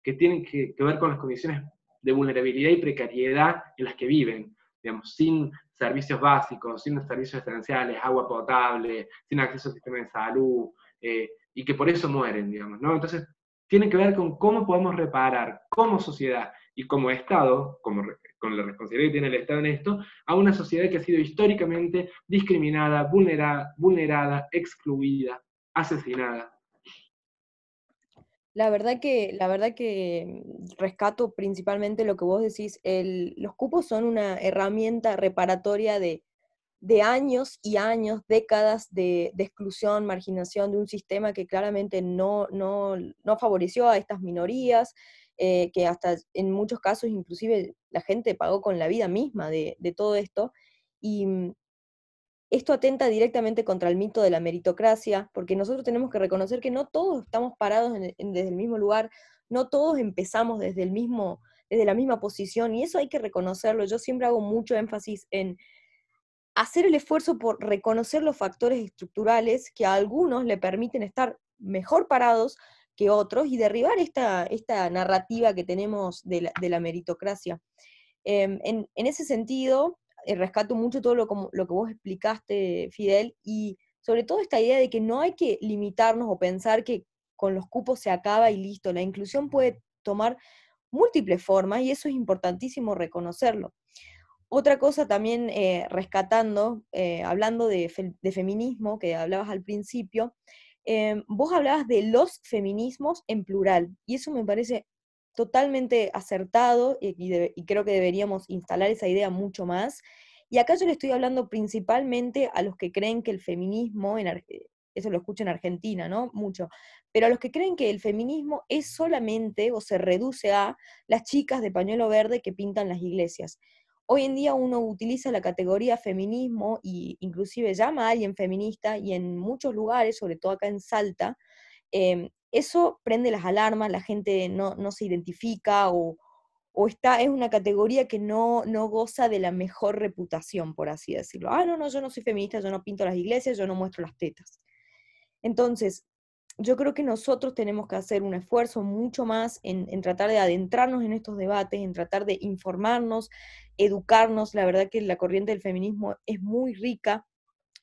que tienen que, ver con las condiciones de vulnerabilidad y precariedad en las que viven, digamos, sin servicios básicos, sin servicios esenciales, agua potable, sin acceso al sistema de salud, eh, y que por eso mueren, digamos, ¿no? Entonces, tiene que ver con cómo podemos reparar como sociedad y como Estado, como con la responsabilidad que tiene el Estado en esto, a una sociedad que ha sido históricamente discriminada, vulnerada, vulnerada excluida, asesinada. La verdad que, la verdad que rescato principalmente lo que vos decís, los cupos son una herramienta reparatoria de, años y años, décadas de, exclusión, marginación de un sistema que claramente no, no, no favoreció a estas minorías, eh, que hasta en muchos casos inclusive la gente pagó con la vida misma de, todo esto. Y mm, esto atenta directamente contra el mito de la meritocracia, porque nosotros tenemos que reconocer que no todos estamos parados desde el mismo lugar, no todos empezamos desde, el mismo, desde la misma posición, y eso hay que reconocerlo. Yo siempre hago mucho énfasis en hacer el esfuerzo por reconocer los factores estructurales que a algunos le permiten estar mejor parados que otros y derribar esta, esta narrativa que tenemos de la, meritocracia. Em, en, ese sentido, eh, rescato mucho todo lo, lo que vos explicaste, Fidel, y sobre todo esta idea de que no hay que limitarnos o pensar que con los cupos se acaba y listo. La inclusión puede tomar múltiples formas y eso es importantísimo reconocerlo. Otra cosa también eh, rescatando, eh, hablando de, feminismo, que hablabas al principio, em, vos hablabas de los feminismos en plural, y eso me parece totalmente acertado y, creo que deberíamos instalar esa idea mucho más. Y acá yo le estoy hablando principalmente a los que creen que el feminismo, eso lo escucho en Argentina, ¿no? Mucho, pero a los que creen que el feminismo es solamente o se reduce a las chicas de pañuelo verde que pintan las iglesias. Hoy en día uno utiliza la categoría feminismo e inclusive llama a alguien feminista y en muchos lugares, sobre todo acá en Salta, em, eso prende las alarmas, la gente no, no se identifica o, o está, es una categoría que no, no goza de la mejor reputación, por así decirlo. Ah, no, no, yo no soy feminista, yo no pinto las iglesias, yo no muestro las tetas. Entonces, yo creo que nosotros tenemos que hacer un esfuerzo mucho más en, tratar de adentrarnos en estos debates, en tratar de informarnos, educarnos. La verdad que la corriente del feminismo es muy rica.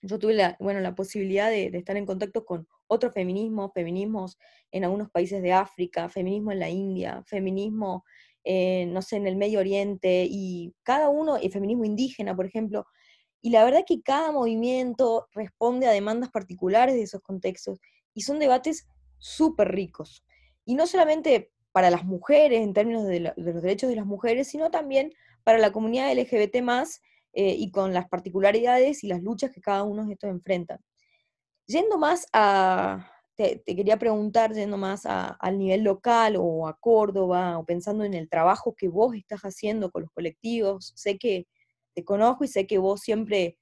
Yo tuve la, bueno, la posibilidad de, estar en contacto con otros feminismos, feminismos en algunos países de África, feminismo en la India, feminismo, no sé, en el Medio Oriente, y cada uno, el feminismo indígena, por ejemplo, y la verdad que cada movimiento responde a demandas particulares de esos contextos y son debates súper ricos. Y no solamente para las mujeres en términos de, los derechos de las mujeres, sino también para la comunidad LGBT más eh, y con las particularidades y las luchas que cada uno de estos enfrentan. Yendo más a, te, quería preguntar, yendo más al nivel local o a Córdoba, o pensando en el trabajo que vos estás haciendo con los colectivos, sé que te conozco y sé que vos siempre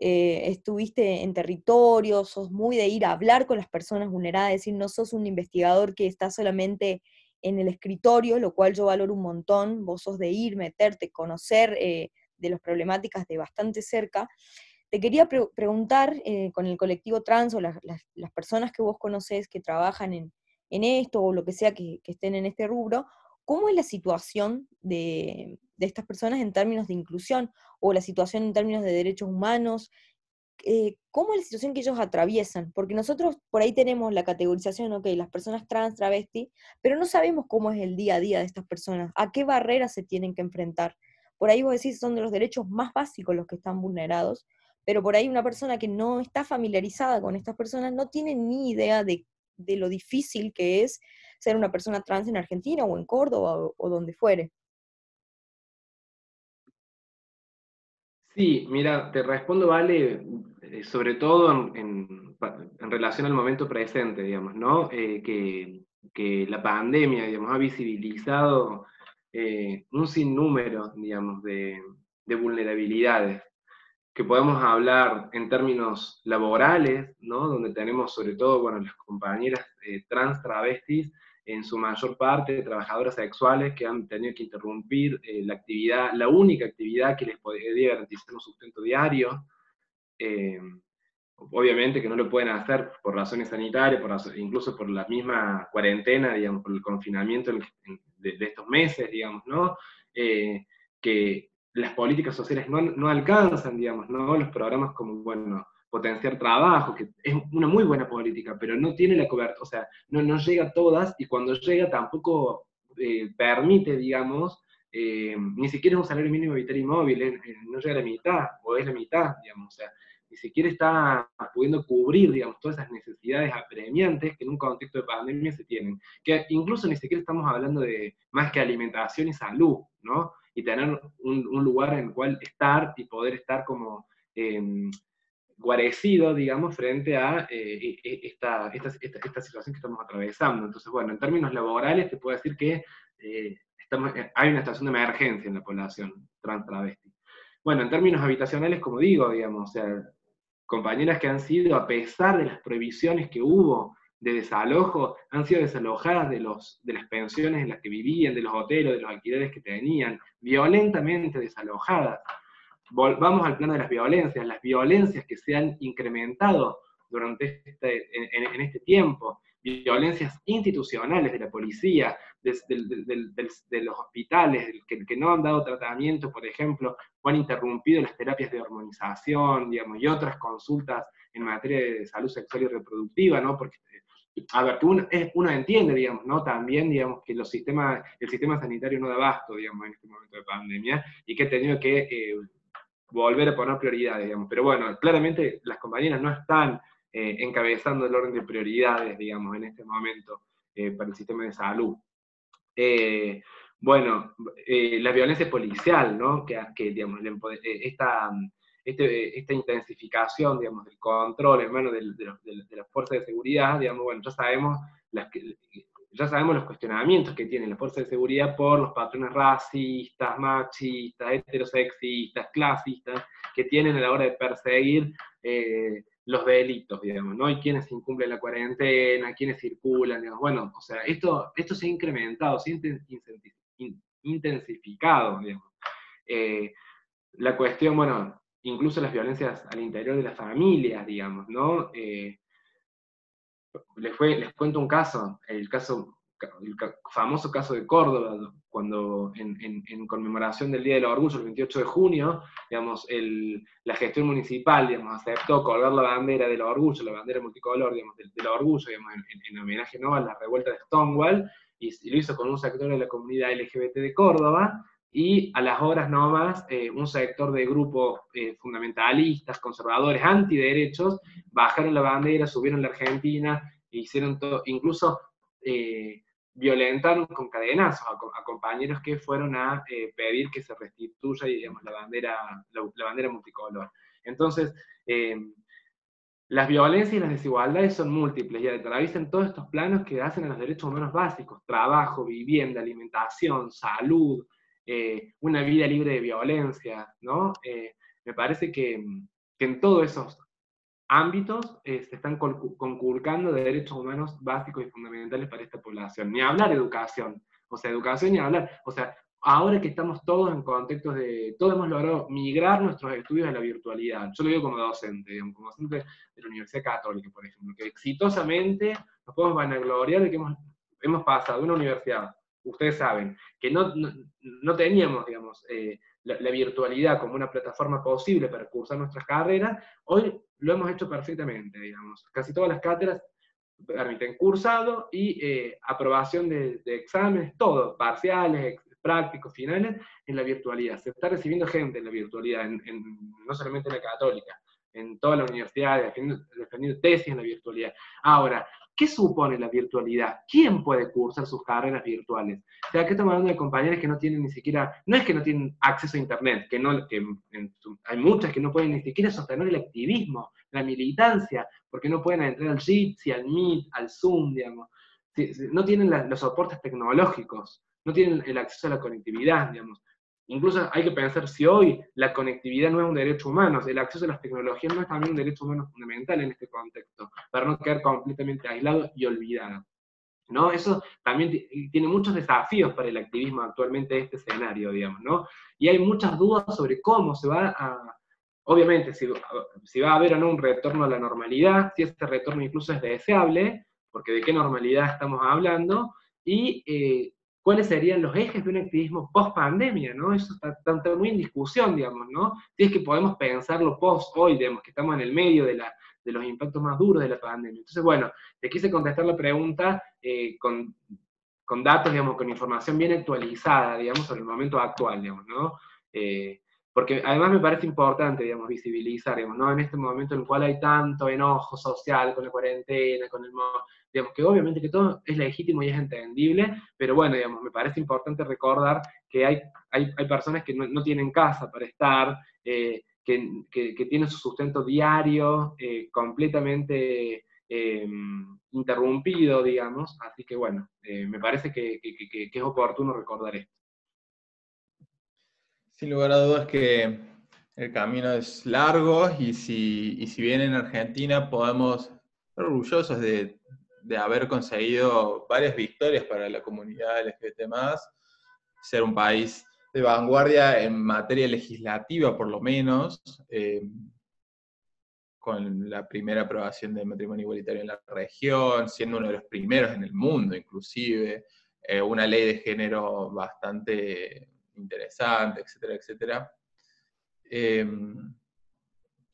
eh, estuviste en territorio, sos muy de ir a hablar con las personas vulneradas, es decir, no sos un investigador que está solamente en el escritorio, lo cual yo valoro un montón, vos sos de ir, meterte, conocer eh, de las problemáticas de bastante cerca. Te quería preguntar eh, con el colectivo trans o las, personas que vos conocés que trabajan en, esto o lo que sea que estén en este rubro, ¿cómo es la situación de, de estas personas en términos de inclusión o la situación en términos de derechos humanos, eh, cómo es la situación que ellos atraviesan, porque nosotros por ahí tenemos la categorización, ok, las personas trans, travesti, pero no sabemos cómo es el día a día de estas personas, a qué barreras se tienen que enfrentar. Por ahí vos decís, son de los derechos más básicos los que están vulnerados, pero por ahí una persona que no está familiarizada con estas personas no tiene ni idea de, lo difícil que es ser una persona trans en Argentina o en Córdoba o donde fuere. Sí, mira, te respondo, Vale, eh, sobre todo en, relación al momento presente, digamos, ¿no? Eh, que, la pandemia, digamos, ha visibilizado eh, un sinnúmero, digamos, de, vulnerabilidades que podemos hablar en términos laborales, ¿no? Donde tenemos sobre todo, bueno, las compañeras trans travestis en su mayor parte trabajadoras sexuales que han tenido que interrumpir eh, la actividad, la única actividad que les podría garantizar un sustento diario. Eh, obviamente que no lo pueden hacer por razones sanitarias, por incluso por la misma cuarentena, digamos, por el confinamiento de, estos meses, digamos, ¿no? Eh, que las políticas sociales no, no alcanzan, digamos, ¿no? Los programas como, bueno, potenciar trabajo, que es una muy buena política, pero no tiene la cobertura, o sea, no, no llega a todas y cuando llega tampoco eh, permite, digamos, eh, ni siquiera un salario mínimo vital y móvil, eh, no llega a la mitad, o es la mitad, digamos, o sea, ni siquiera está pudiendo cubrir, digamos, todas esas necesidades apremiantes que en un contexto de pandemia se tienen, que incluso ni siquiera estamos hablando de más que alimentación y salud, ¿no? Y tener un, lugar en el cual estar y poder estar como guarecido, digamos, frente a eh, e, e, esta, esta, esta, situación que estamos atravesando. Entonces, bueno, en términos laborales te puedo decir que eh, estamos, eh, hay una situación de emergencia en la población trans travesti. Bueno, en términos habitacionales, como digo, digamos, o sea, compañeras que han sido, a pesar de las prohibiciones que hubo de desalojo, han sido desalojadas de, los, de las pensiones en las que vivían, de los hoteles, de los alquileres que tenían, violentamente desalojadas volvamos al plano de las violencias, las violencias que se han incrementado durante este, en, este tiempo, violencias institucionales de la policía, de, los hospitales, que, no han dado tratamiento, por ejemplo, o han interrumpido las terapias de hormonización, digamos, y otras consultas en materia de salud sexual y reproductiva, ¿no? Porque a ver, uno, uno, entiende, digamos, ¿no? También, digamos, que los sistemas, el sistema sanitario no da abasto, digamos, en este momento de pandemia, y que ha tenido que eh, volver a poner prioridades, digamos. Pero bueno, claramente las compañeras no están eh, encabezando el orden de prioridades, digamos, en este momento eh, para el sistema de salud. bueno, la violencia policial, ¿no? Que, que digamos, esta este, esta intensificación, digamos, del control en manos de, las fuerzas de seguridad, digamos, bueno, ya sabemos, las ya sabemos los cuestionamientos que tienen las fuerzas de seguridad por los patrones racistas, machistas, heterosexistas, clasistas, que tienen a la hora de perseguir eh, los delitos, digamos, ¿no? Y quienes incumplen la cuarentena, quienes circulan, bueno, o sea, esto, esto se ha incrementado, se ha intensificado, digamos. Eh, la cuestión, bueno, incluso las violencias al interior de las familias, digamos, ¿no? Eh, les, fue, les cuento un caso, el caso el famoso caso de Córdoba, cuando en, conmemoración del Día del Orgullo, el 28 de junio, digamos, el, la gestión municipal, digamos, aceptó colgar la bandera del orgullo, la bandera multicolor, digamos, del, orgullo, digamos, en, homenaje ¿no? a la revuelta de Stonewall, y, y, lo hizo con un sector de la comunidad LGBT de Córdoba, y a las horas nomás eh, un sector de grupos eh, fundamentalistas, conservadores, antiderechos, bajaron la bandera, subieron la Argentina, e hicieron todo, incluso eh, violentaron con cadenazos a, compañeros que fueron a pedir que se restituya digamos, la, bandera, la, bandera multicolor. Entonces, las violencias y las desigualdades son múltiples y atraviesan todos estos planos que hacen a los derechos humanos básicos, trabajo, vivienda, alimentación, salud, eh, una vida libre de violencia, ¿no? Eh, me parece que, en todos esos ámbitos eh, se están conculcando de derechos humanos básicos y fundamentales para esta población. Ni hablar educación, o sea, educación ni hablar, o sea, ahora que estamos todos en contextos de, todos hemos logrado migrar nuestros estudios a la virtualidad. Yo lo digo como docente, digamos, como docente de la Universidad Católica, por ejemplo, que exitosamente nos podemos vanagloriar de que hemos, hemos pasado de una universidad ustedes saben, que no, no, teníamos, digamos, eh, la, virtualidad como una plataforma posible para cursar nuestras carreras, hoy lo hemos hecho perfectamente, digamos. Casi todas las cátedras permiten cursado y eh, aprobación de, exámenes, todo, parciales, prácticos, finales, en la virtualidad. Se está recibiendo gente en la virtualidad, no solamente en la católica, en toda la universidad, defendiendo, defendiendo tesis en la virtualidad. Ahora, ¿Qué supone la virtualidad? ¿Quién puede cursar sus carreras virtuales? O sea, que estamos hablando de compañeros que no tienen ni siquiera, no es que no tienen acceso a Internet, que, no, que hay muchas que no pueden ni siquiera sostener el activismo, la militancia, porque no pueden entrar al Jitsi, al Meet, al Zoom, digamos. No tienen los soportes tecnológicos, no tienen el acceso a la conectividad, digamos. Incluso hay que pensar si hoy la conectividad no es un derecho humano, el acceso a las tecnologías no es también un derecho humano fundamental en este contexto, para no quedar completamente aislado y olvidado. ¿no? Eso también tiene muchos desafíos para el activismo actualmente en este escenario, digamos, ¿no? Y hay muchas dudas sobre cómo se va a, obviamente, si, si va a haber o no un retorno a la normalidad, si este retorno incluso es deseable, porque de qué normalidad estamos hablando, y eh, cuáles serían los ejes de un activismo post pandemia, ¿no? Eso está, muy en discusión, digamos, ¿no? Si es que podemos pensarlo post hoy, digamos, que estamos en el medio de, la, de los impactos más duros de la pandemia. Entonces, bueno, te quise contestar la pregunta eh, con, con, datos, digamos, con información bien actualizada, digamos, sobre el momento actual, digamos, ¿no? Eh, porque además me parece importante, digamos, visibilizar, digamos, ¿no? En este momento en el cual hay tanto enojo social con la cuarentena, con el... Digamos, que obviamente que todo es legítimo y es entendible, pero bueno, digamos, me parece importante recordar que hay, hay, hay personas que no, tienen casa para estar, eh, que, que, tienen su sustento diario eh, completamente em, interrumpido, digamos, así que bueno, eh, me parece que, que es oportuno recordar esto. Sin lugar a dudas que el camino es largo y si, si bien en Argentina podemos estar orgullosos de, haber conseguido varias victorias para la comunidad LGBT+, ser un país de vanguardia en materia legislativa por lo menos, eh, con la primera aprobación del matrimonio igualitario en la región, siendo uno de los primeros en el mundo inclusive, eh, una ley de género bastante interesante, etcétera, etcétera. Em,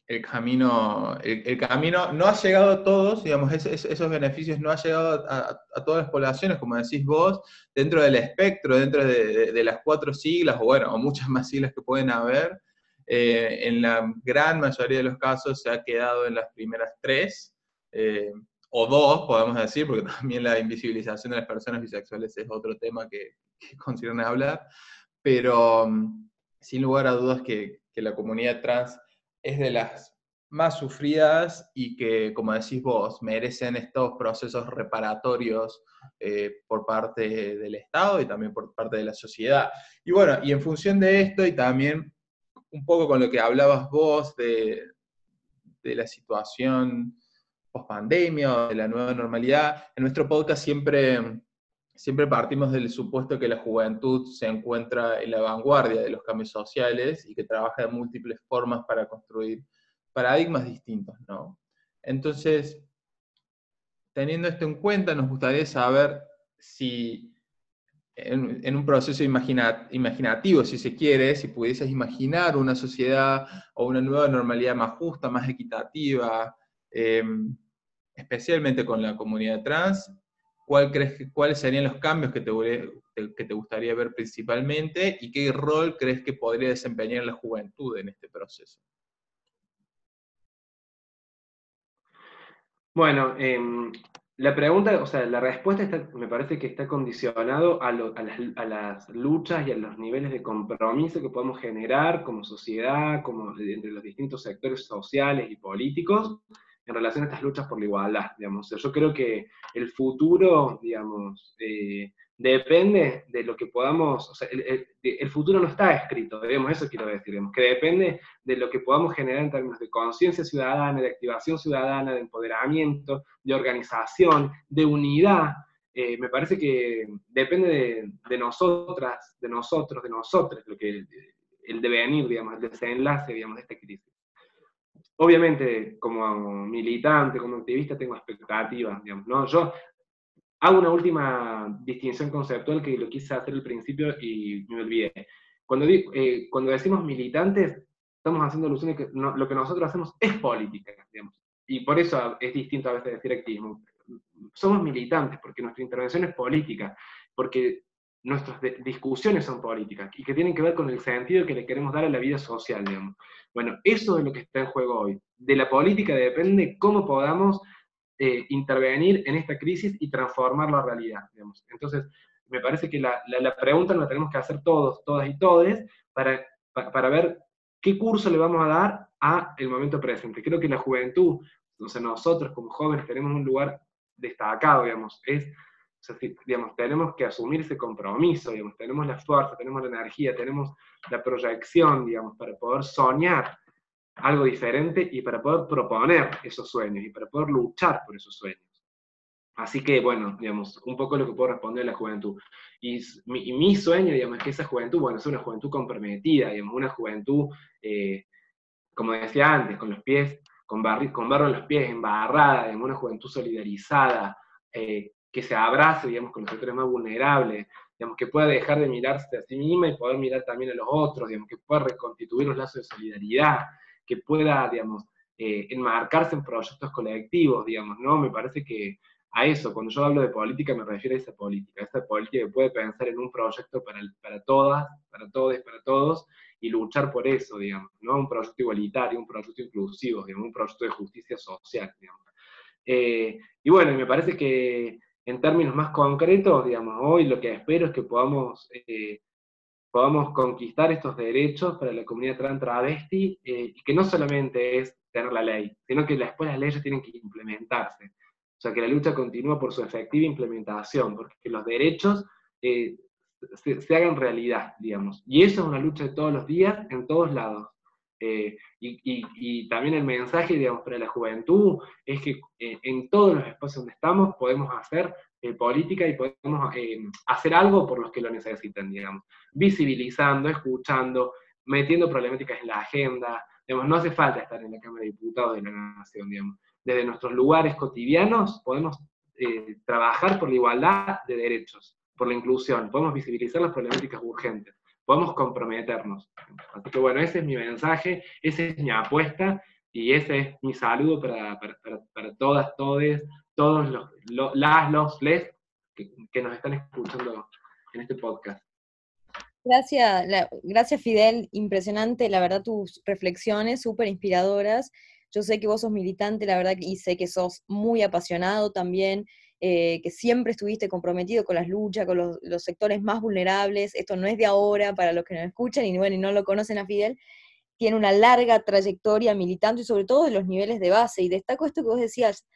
el camino, el, camino no ha llegado a todos, digamos, esos beneficios no ha llegado a, todas las poblaciones, como decís vos, dentro del espectro, dentro de, las cuatro siglas, o bueno, o muchas más siglas que pueden haber, eh, en la gran mayoría de los casos se ha quedado en las primeras tres, eh, o dos, podemos decir, porque también la invisibilización de las personas bisexuales es otro tema que, que consideran hablar, pero mm, sin lugar a dudas que, la comunidad trans es de las más sufridas y que, como decís vos, merecen estos procesos reparatorios eh, por parte del Estado y también por parte de la sociedad. Y bueno, y en función de esto y también un poco con lo que hablabas vos de, de la situación post-pandemia o de la nueva normalidad, en nuestro podcast siempre siempre partimos del supuesto que la juventud se encuentra en la vanguardia de los cambios sociales y que trabaja de múltiples formas para construir paradigmas distintos, ¿no? Entonces, teniendo esto en cuenta, nos gustaría saber si en, un proceso imaginativo, si se quiere, si pudieses imaginar una sociedad o una nueva normalidad más justa, más equitativa, em, especialmente con la comunidad trans, ¿cuál crees ¿cuáles serían los cambios que te, que te gustaría ver principalmente y qué rol crees que podría desempeñar la juventud en este proceso? Bueno, em, la pregunta, o sea, la respuesta me parece que está condicionado a, a, las, luchas y a los niveles de compromiso que podemos generar como sociedad, como entre los distintos sectores sociales y políticos, en relación a estas luchas por la igualdad, digamos. Yo creo que el futuro, digamos, eh, depende de lo que podamos, o sea, el, futuro no está escrito, digamos, eso quiero decir, digamos, que depende de lo que podamos generar en términos de conciencia ciudadana, de activación ciudadana, de empoderamiento, de organización, de unidad. Eh, me parece que depende de, de, nosotras, de nosotros, de nosotros, lo que el devenir, digamos, el desenlace, digamos, de esta crisis obviamente, como militante, como activista, tengo expectativas, digamos, ¿no? Yo hago una última distinción conceptual que lo quise hacer al principio y me olvidé. Cuando, eh, cuando decimos militantes, estamos haciendo alusión a que lo que nosotros hacemos es política, digamos. Y por eso es distinto a veces decir activismo. Somos militantes, porque nuestra intervención es política, porque nuestras discusiones son políticas y que tienen que ver con el sentido que le queremos dar a la vida social, digamos. Bueno, eso es lo que está en juego hoy. De la política depende cómo podamos eh, intervenir en esta crisis y transformar la realidad, digamos. Entonces, me parece que la, la, pregunta la tenemos que hacer todos, todas y todes, para, para, ver qué curso le vamos a dar a el momento presente. Creo que la juventud, o sea, nosotros como jóvenes tenemos un lugar destacado, digamos, es digamos, tenemos que asumir ese compromiso, digamos, tenemos la fuerza, tenemos la energía, tenemos la proyección, digamos, para poder soñar algo diferente y para poder proponer esos sueños y para poder luchar por esos sueños. Así que, bueno, digamos, un poco lo que puedo responder a la juventud. Y mi, sueño, digamos, es que esa juventud, bueno, es una juventud comprometida, digamos, una juventud, eh, como decía antes, con los pies, con, con barro en los pies, embarrada, digamos, una juventud solidarizada, eh, que se abrace, digamos, con los sectores más vulnerables, digamos, que pueda dejar de mirarse a sí misma y poder mirar también a los otros, digamos, que pueda reconstituir los lazos de solidaridad, que pueda, digamos, eh, enmarcarse en proyectos colectivos, digamos, ¿no? Me parece que a eso, cuando yo hablo de política, me refiero a esa política, a esa política que puede pensar en un proyecto para, para todas, para todos, para todos, y luchar por eso, digamos, ¿no? Un proyecto igualitario, un proyecto inclusivo, digamos, un proyecto de justicia social, digamos. Eh, y bueno, me parece que en términos más concretos, digamos, hoy lo que espero es que podamos, eh, podamos conquistar estos derechos para la comunidad trans travesti, eh, y que no solamente es tener la ley, sino que después las leyes tienen que implementarse. O sea, que la lucha continúa por su efectiva implementación, porque los derechos eh, se, se, hagan realidad, digamos. Y eso es una lucha de todos los días, en todos lados. Y, y, también el mensaje, digamos, para la juventud es que en todos los espacios donde estamos podemos hacer eh, política y podemos eh, hacer algo por los que lo necesitan, digamos. Visibilizando, escuchando, metiendo problemáticas en la agenda, Digamos, no hace falta estar en la Cámara de Diputados de la Nación. Desde nuestros lugares cotidianos podemos eh, trabajar por la igualdad de derechos, por la inclusión, podemos visibilizar las problemáticas urgentes, podemos comprometernos. Así que bueno, ese es mi mensaje, esa es mi apuesta y ese es mi saludo para, para, para, todas, todes, todos los, las, los, les que, que, nos están escuchando en este podcast. Gracias, gracias Fidel, impresionante, la verdad, tus reflexiones súper inspiradoras. Yo sé que vos sos militante, la verdad, y sé que sos muy apasionado también, eh, que siempre estuviste comprometido con las luchas, con los, sectores más vulnerables. Esto no es de ahora para los que nos escuchan y, bueno, y no lo conocen a Fidel, tiene una larga trayectoria militante y sobre todo de los niveles de base. Y destaco esto que vos decías,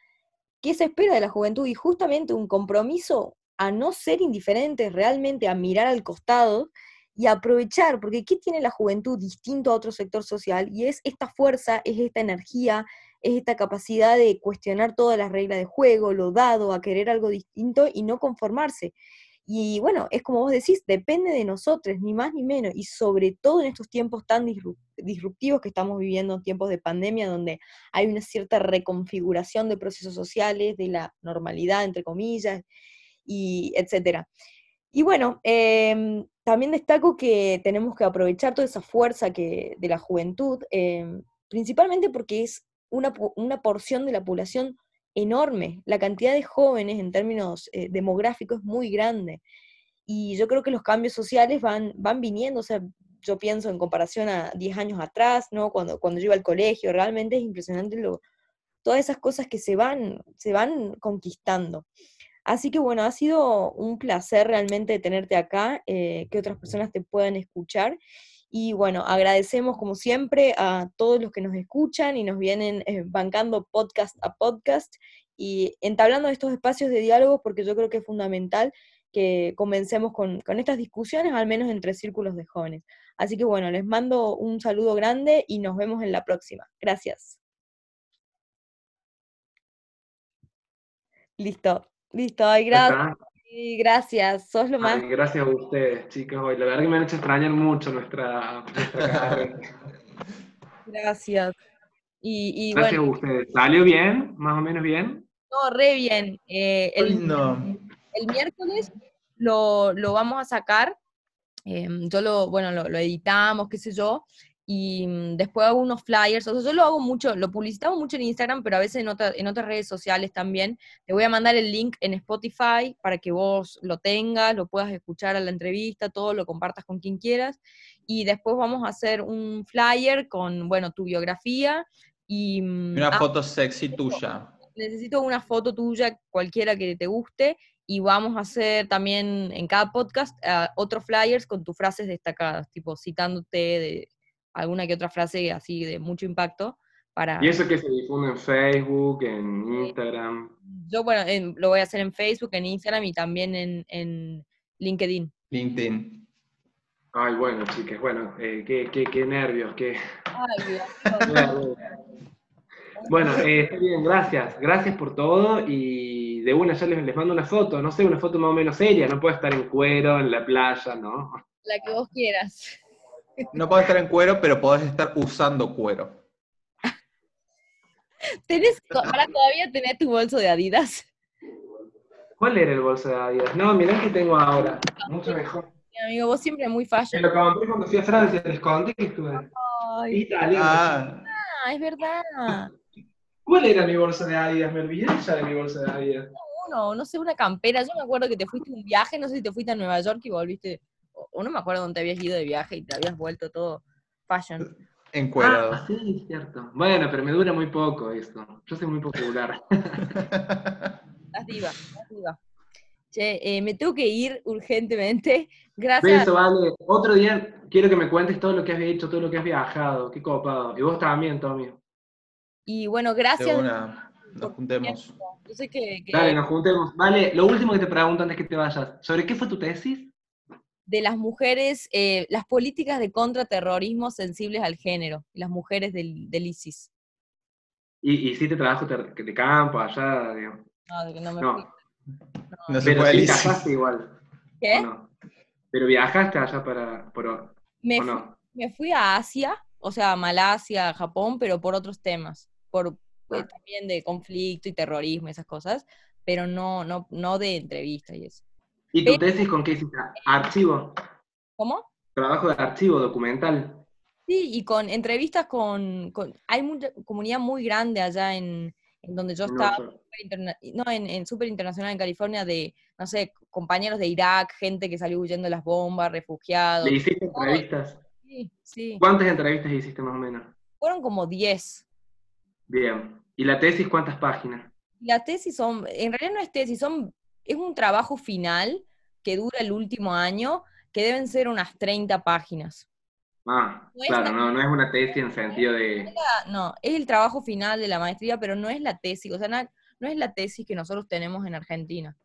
¿qué se espera de la juventud? Y justamente un compromiso a no ser indiferentes, realmente a mirar al costado y aprovechar, porque ¿qué tiene la juventud distinto a otro sector social? Y es esta fuerza, es esta energía, es esta capacidad de cuestionar todas las reglas de juego, lo dado, a querer algo distinto y no conformarse. Y bueno, es como vos decís, depende de nosotros, ni más ni menos, y sobre todo en estos tiempos tan disruptivos que estamos viviendo, tiempos de pandemia, donde hay una cierta reconfiguración de procesos sociales, de la normalidad, entre comillas, y etcétera. Y bueno, em, también destaco que tenemos que aprovechar toda esa fuerza que, de la juventud, em, principalmente porque es una, una porción de la población enorme. La cantidad de jóvenes en términos eh, demográficos es muy grande. Y yo creo que los cambios sociales van, van viniendo, o sea, yo pienso en comparación a 10 años atrás, ¿no? Cuando, cuando yo iba al colegio, realmente es impresionante lo, todas esas cosas que se van, se van conquistando. Así que bueno, ha sido un placer realmente tenerte acá, eh, que otras personas te puedan escuchar. Y bueno, agradecemos como siempre a todos los que nos escuchan y nos vienen eh, bancando podcast a podcast y entablando estos espacios de diálogo porque yo creo que es fundamental que comencemos con, con, estas discusiones, al menos entre círculos de jóvenes. Así que bueno, les mando un saludo grande y nos vemos en la próxima. Gracias. Listo, listo, ay, gracias. Sí, gracias, sos lo más. gracias a ustedes, chicos. La verdad que me han hecho extrañar mucho nuestra, nuestra Gracias. Y, gracias a ustedes. ¿Salió bien? ¿Más o menos bien? No, re bien. Eh, el, el, miércoles lo, lo, vamos a sacar. Em, yo lo, bueno, lo, lo editamos, qué sé yo, y mm, después hago unos flyers, o sea, yo lo hago mucho, lo publicitamos mucho en Instagram, pero a veces en, en otras redes sociales también. Te voy a mandar el link en Spotify para que vos lo tengas, lo puedas escuchar a la entrevista, todo, lo compartas con quien quieras. Y después vamos a hacer un flyer con, bueno, tu biografía y... Mm, una ah, foto sexy tuya. Necesito una foto tuya, cualquiera que te guste, y vamos a hacer también en cada podcast uh, otros flyers con tus frases destacadas, tipo citándote de alguna que otra frase así de mucho impacto. Para... ¿Y eso que se difunde en Facebook, en Instagram? Yo, bueno, lo voy a hacer en Facebook, en Instagram y también en, en LinkedIn. LinkedIn. Ay, bueno, chicas, bueno, eh, qué, qué, qué, nervios, qué... Ay, bueno, eh, está bien, gracias, gracias por todo y de una ya les, les, mando una foto, no sé, una foto más o menos seria, no puede estar en cuero, en la playa, ¿no? La que vos quieras. No podés estar en cuero, pero podés estar usando cuero. ¿Tenés, ahora todavía tenés tu bolso de Adidas? ¿Cuál era el bolso de Adidas? No, mirá que tengo ahora. Mucho mejor. Mi amigo, vos siempre muy fashion. Me lo compré cuando fui a Francia, les conté que estuve. Ay, Italia. Ah. ah, es verdad. ¿Cuál era mi bolso de Adidas? Me olvidé ya de mi bolso de Adidas. Uno, no sé, una campera. Yo me acuerdo que te fuiste a un viaje, no sé si te fuiste a Nueva York y volviste o no me acuerdo dónde habías ido de viaje y te habías vuelto todo fashion. Encuadrado. Ah, sí, cierto. Bueno, pero me dura muy poco esto. Yo soy muy popular. estás diva, estás diva. Che, eh, me tengo que ir urgentemente. Gracias. Beso, vale. Otro día quiero que me cuentes todo lo que has hecho, todo lo que has viajado. Qué copado. Y vos también, Tommy. Y bueno, gracias. De una. Nos juntemos. Yo sé que, Dale, nos juntemos. Vale, lo último que te pregunto antes que te vayas. ¿Sobre qué fue tu tesis? De las mujeres, eh, las políticas de contraterrorismo sensibles al género, las mujeres del, ISIS. ¿Y, hiciste trabajo de campo allá? No, no me no. no. se puede viajaste igual. ¿Qué? Pero viajaste allá para... Por, me, me fui a Asia, o sea, Malasia, Japón, pero por otros temas, por eh, también de conflicto y terrorismo, esas cosas, pero no, no, no de entrevista y eso. ¿Y tu tesis con qué hiciste? ¿Archivo? ¿Cómo? Trabajo de archivo, documental. Sí, y con entrevistas con, hay mucha comunidad muy grande allá en, donde yo estaba, no, en, en Super Internacional en California, de, no sé, compañeros de Irak, gente que salió huyendo de las bombas, refugiados. ¿Le hiciste entrevistas? Sí, sí. ¿Cuántas entrevistas hiciste más o menos? Fueron como 10. Bien. ¿Y la tesis cuántas páginas? La tesis son, en realidad no es tesis, son, es un trabajo final que dura el último año, que deben ser unas 30 páginas. Ah, claro, no, no es una tesis en sentido de... No, es el trabajo final de la maestría, pero no es la tesis, o sea, no, es la tesis que nosotros tenemos en Argentina.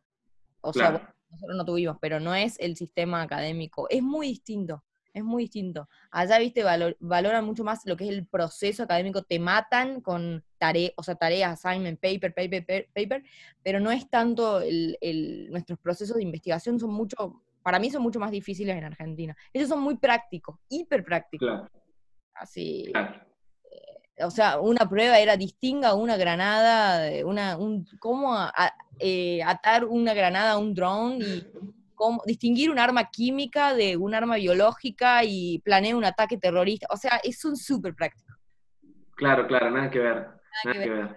O sea, nosotros no tuvimos, pero no es el sistema académico, es muy distinto, es muy distinto. Allá, viste, valoran mucho más lo que es el proceso académico, te matan con tareas, o sea, tareas, assignment, paper, paper, paper, pero no es tanto el, nuestros procesos de investigación, son mucho para mí son mucho más difíciles en Argentina. Ellos son muy prácticos, hiper prácticos. Claro. Así. Eh, o sea, una prueba era distinga una granada, una, un, cómo eh, atar una granada a un drone y cómo distinguir un arma química de un arma biológica y planear un ataque terrorista. O sea, es un súper práctico. Claro, claro, nada que ver. Nada, que ver.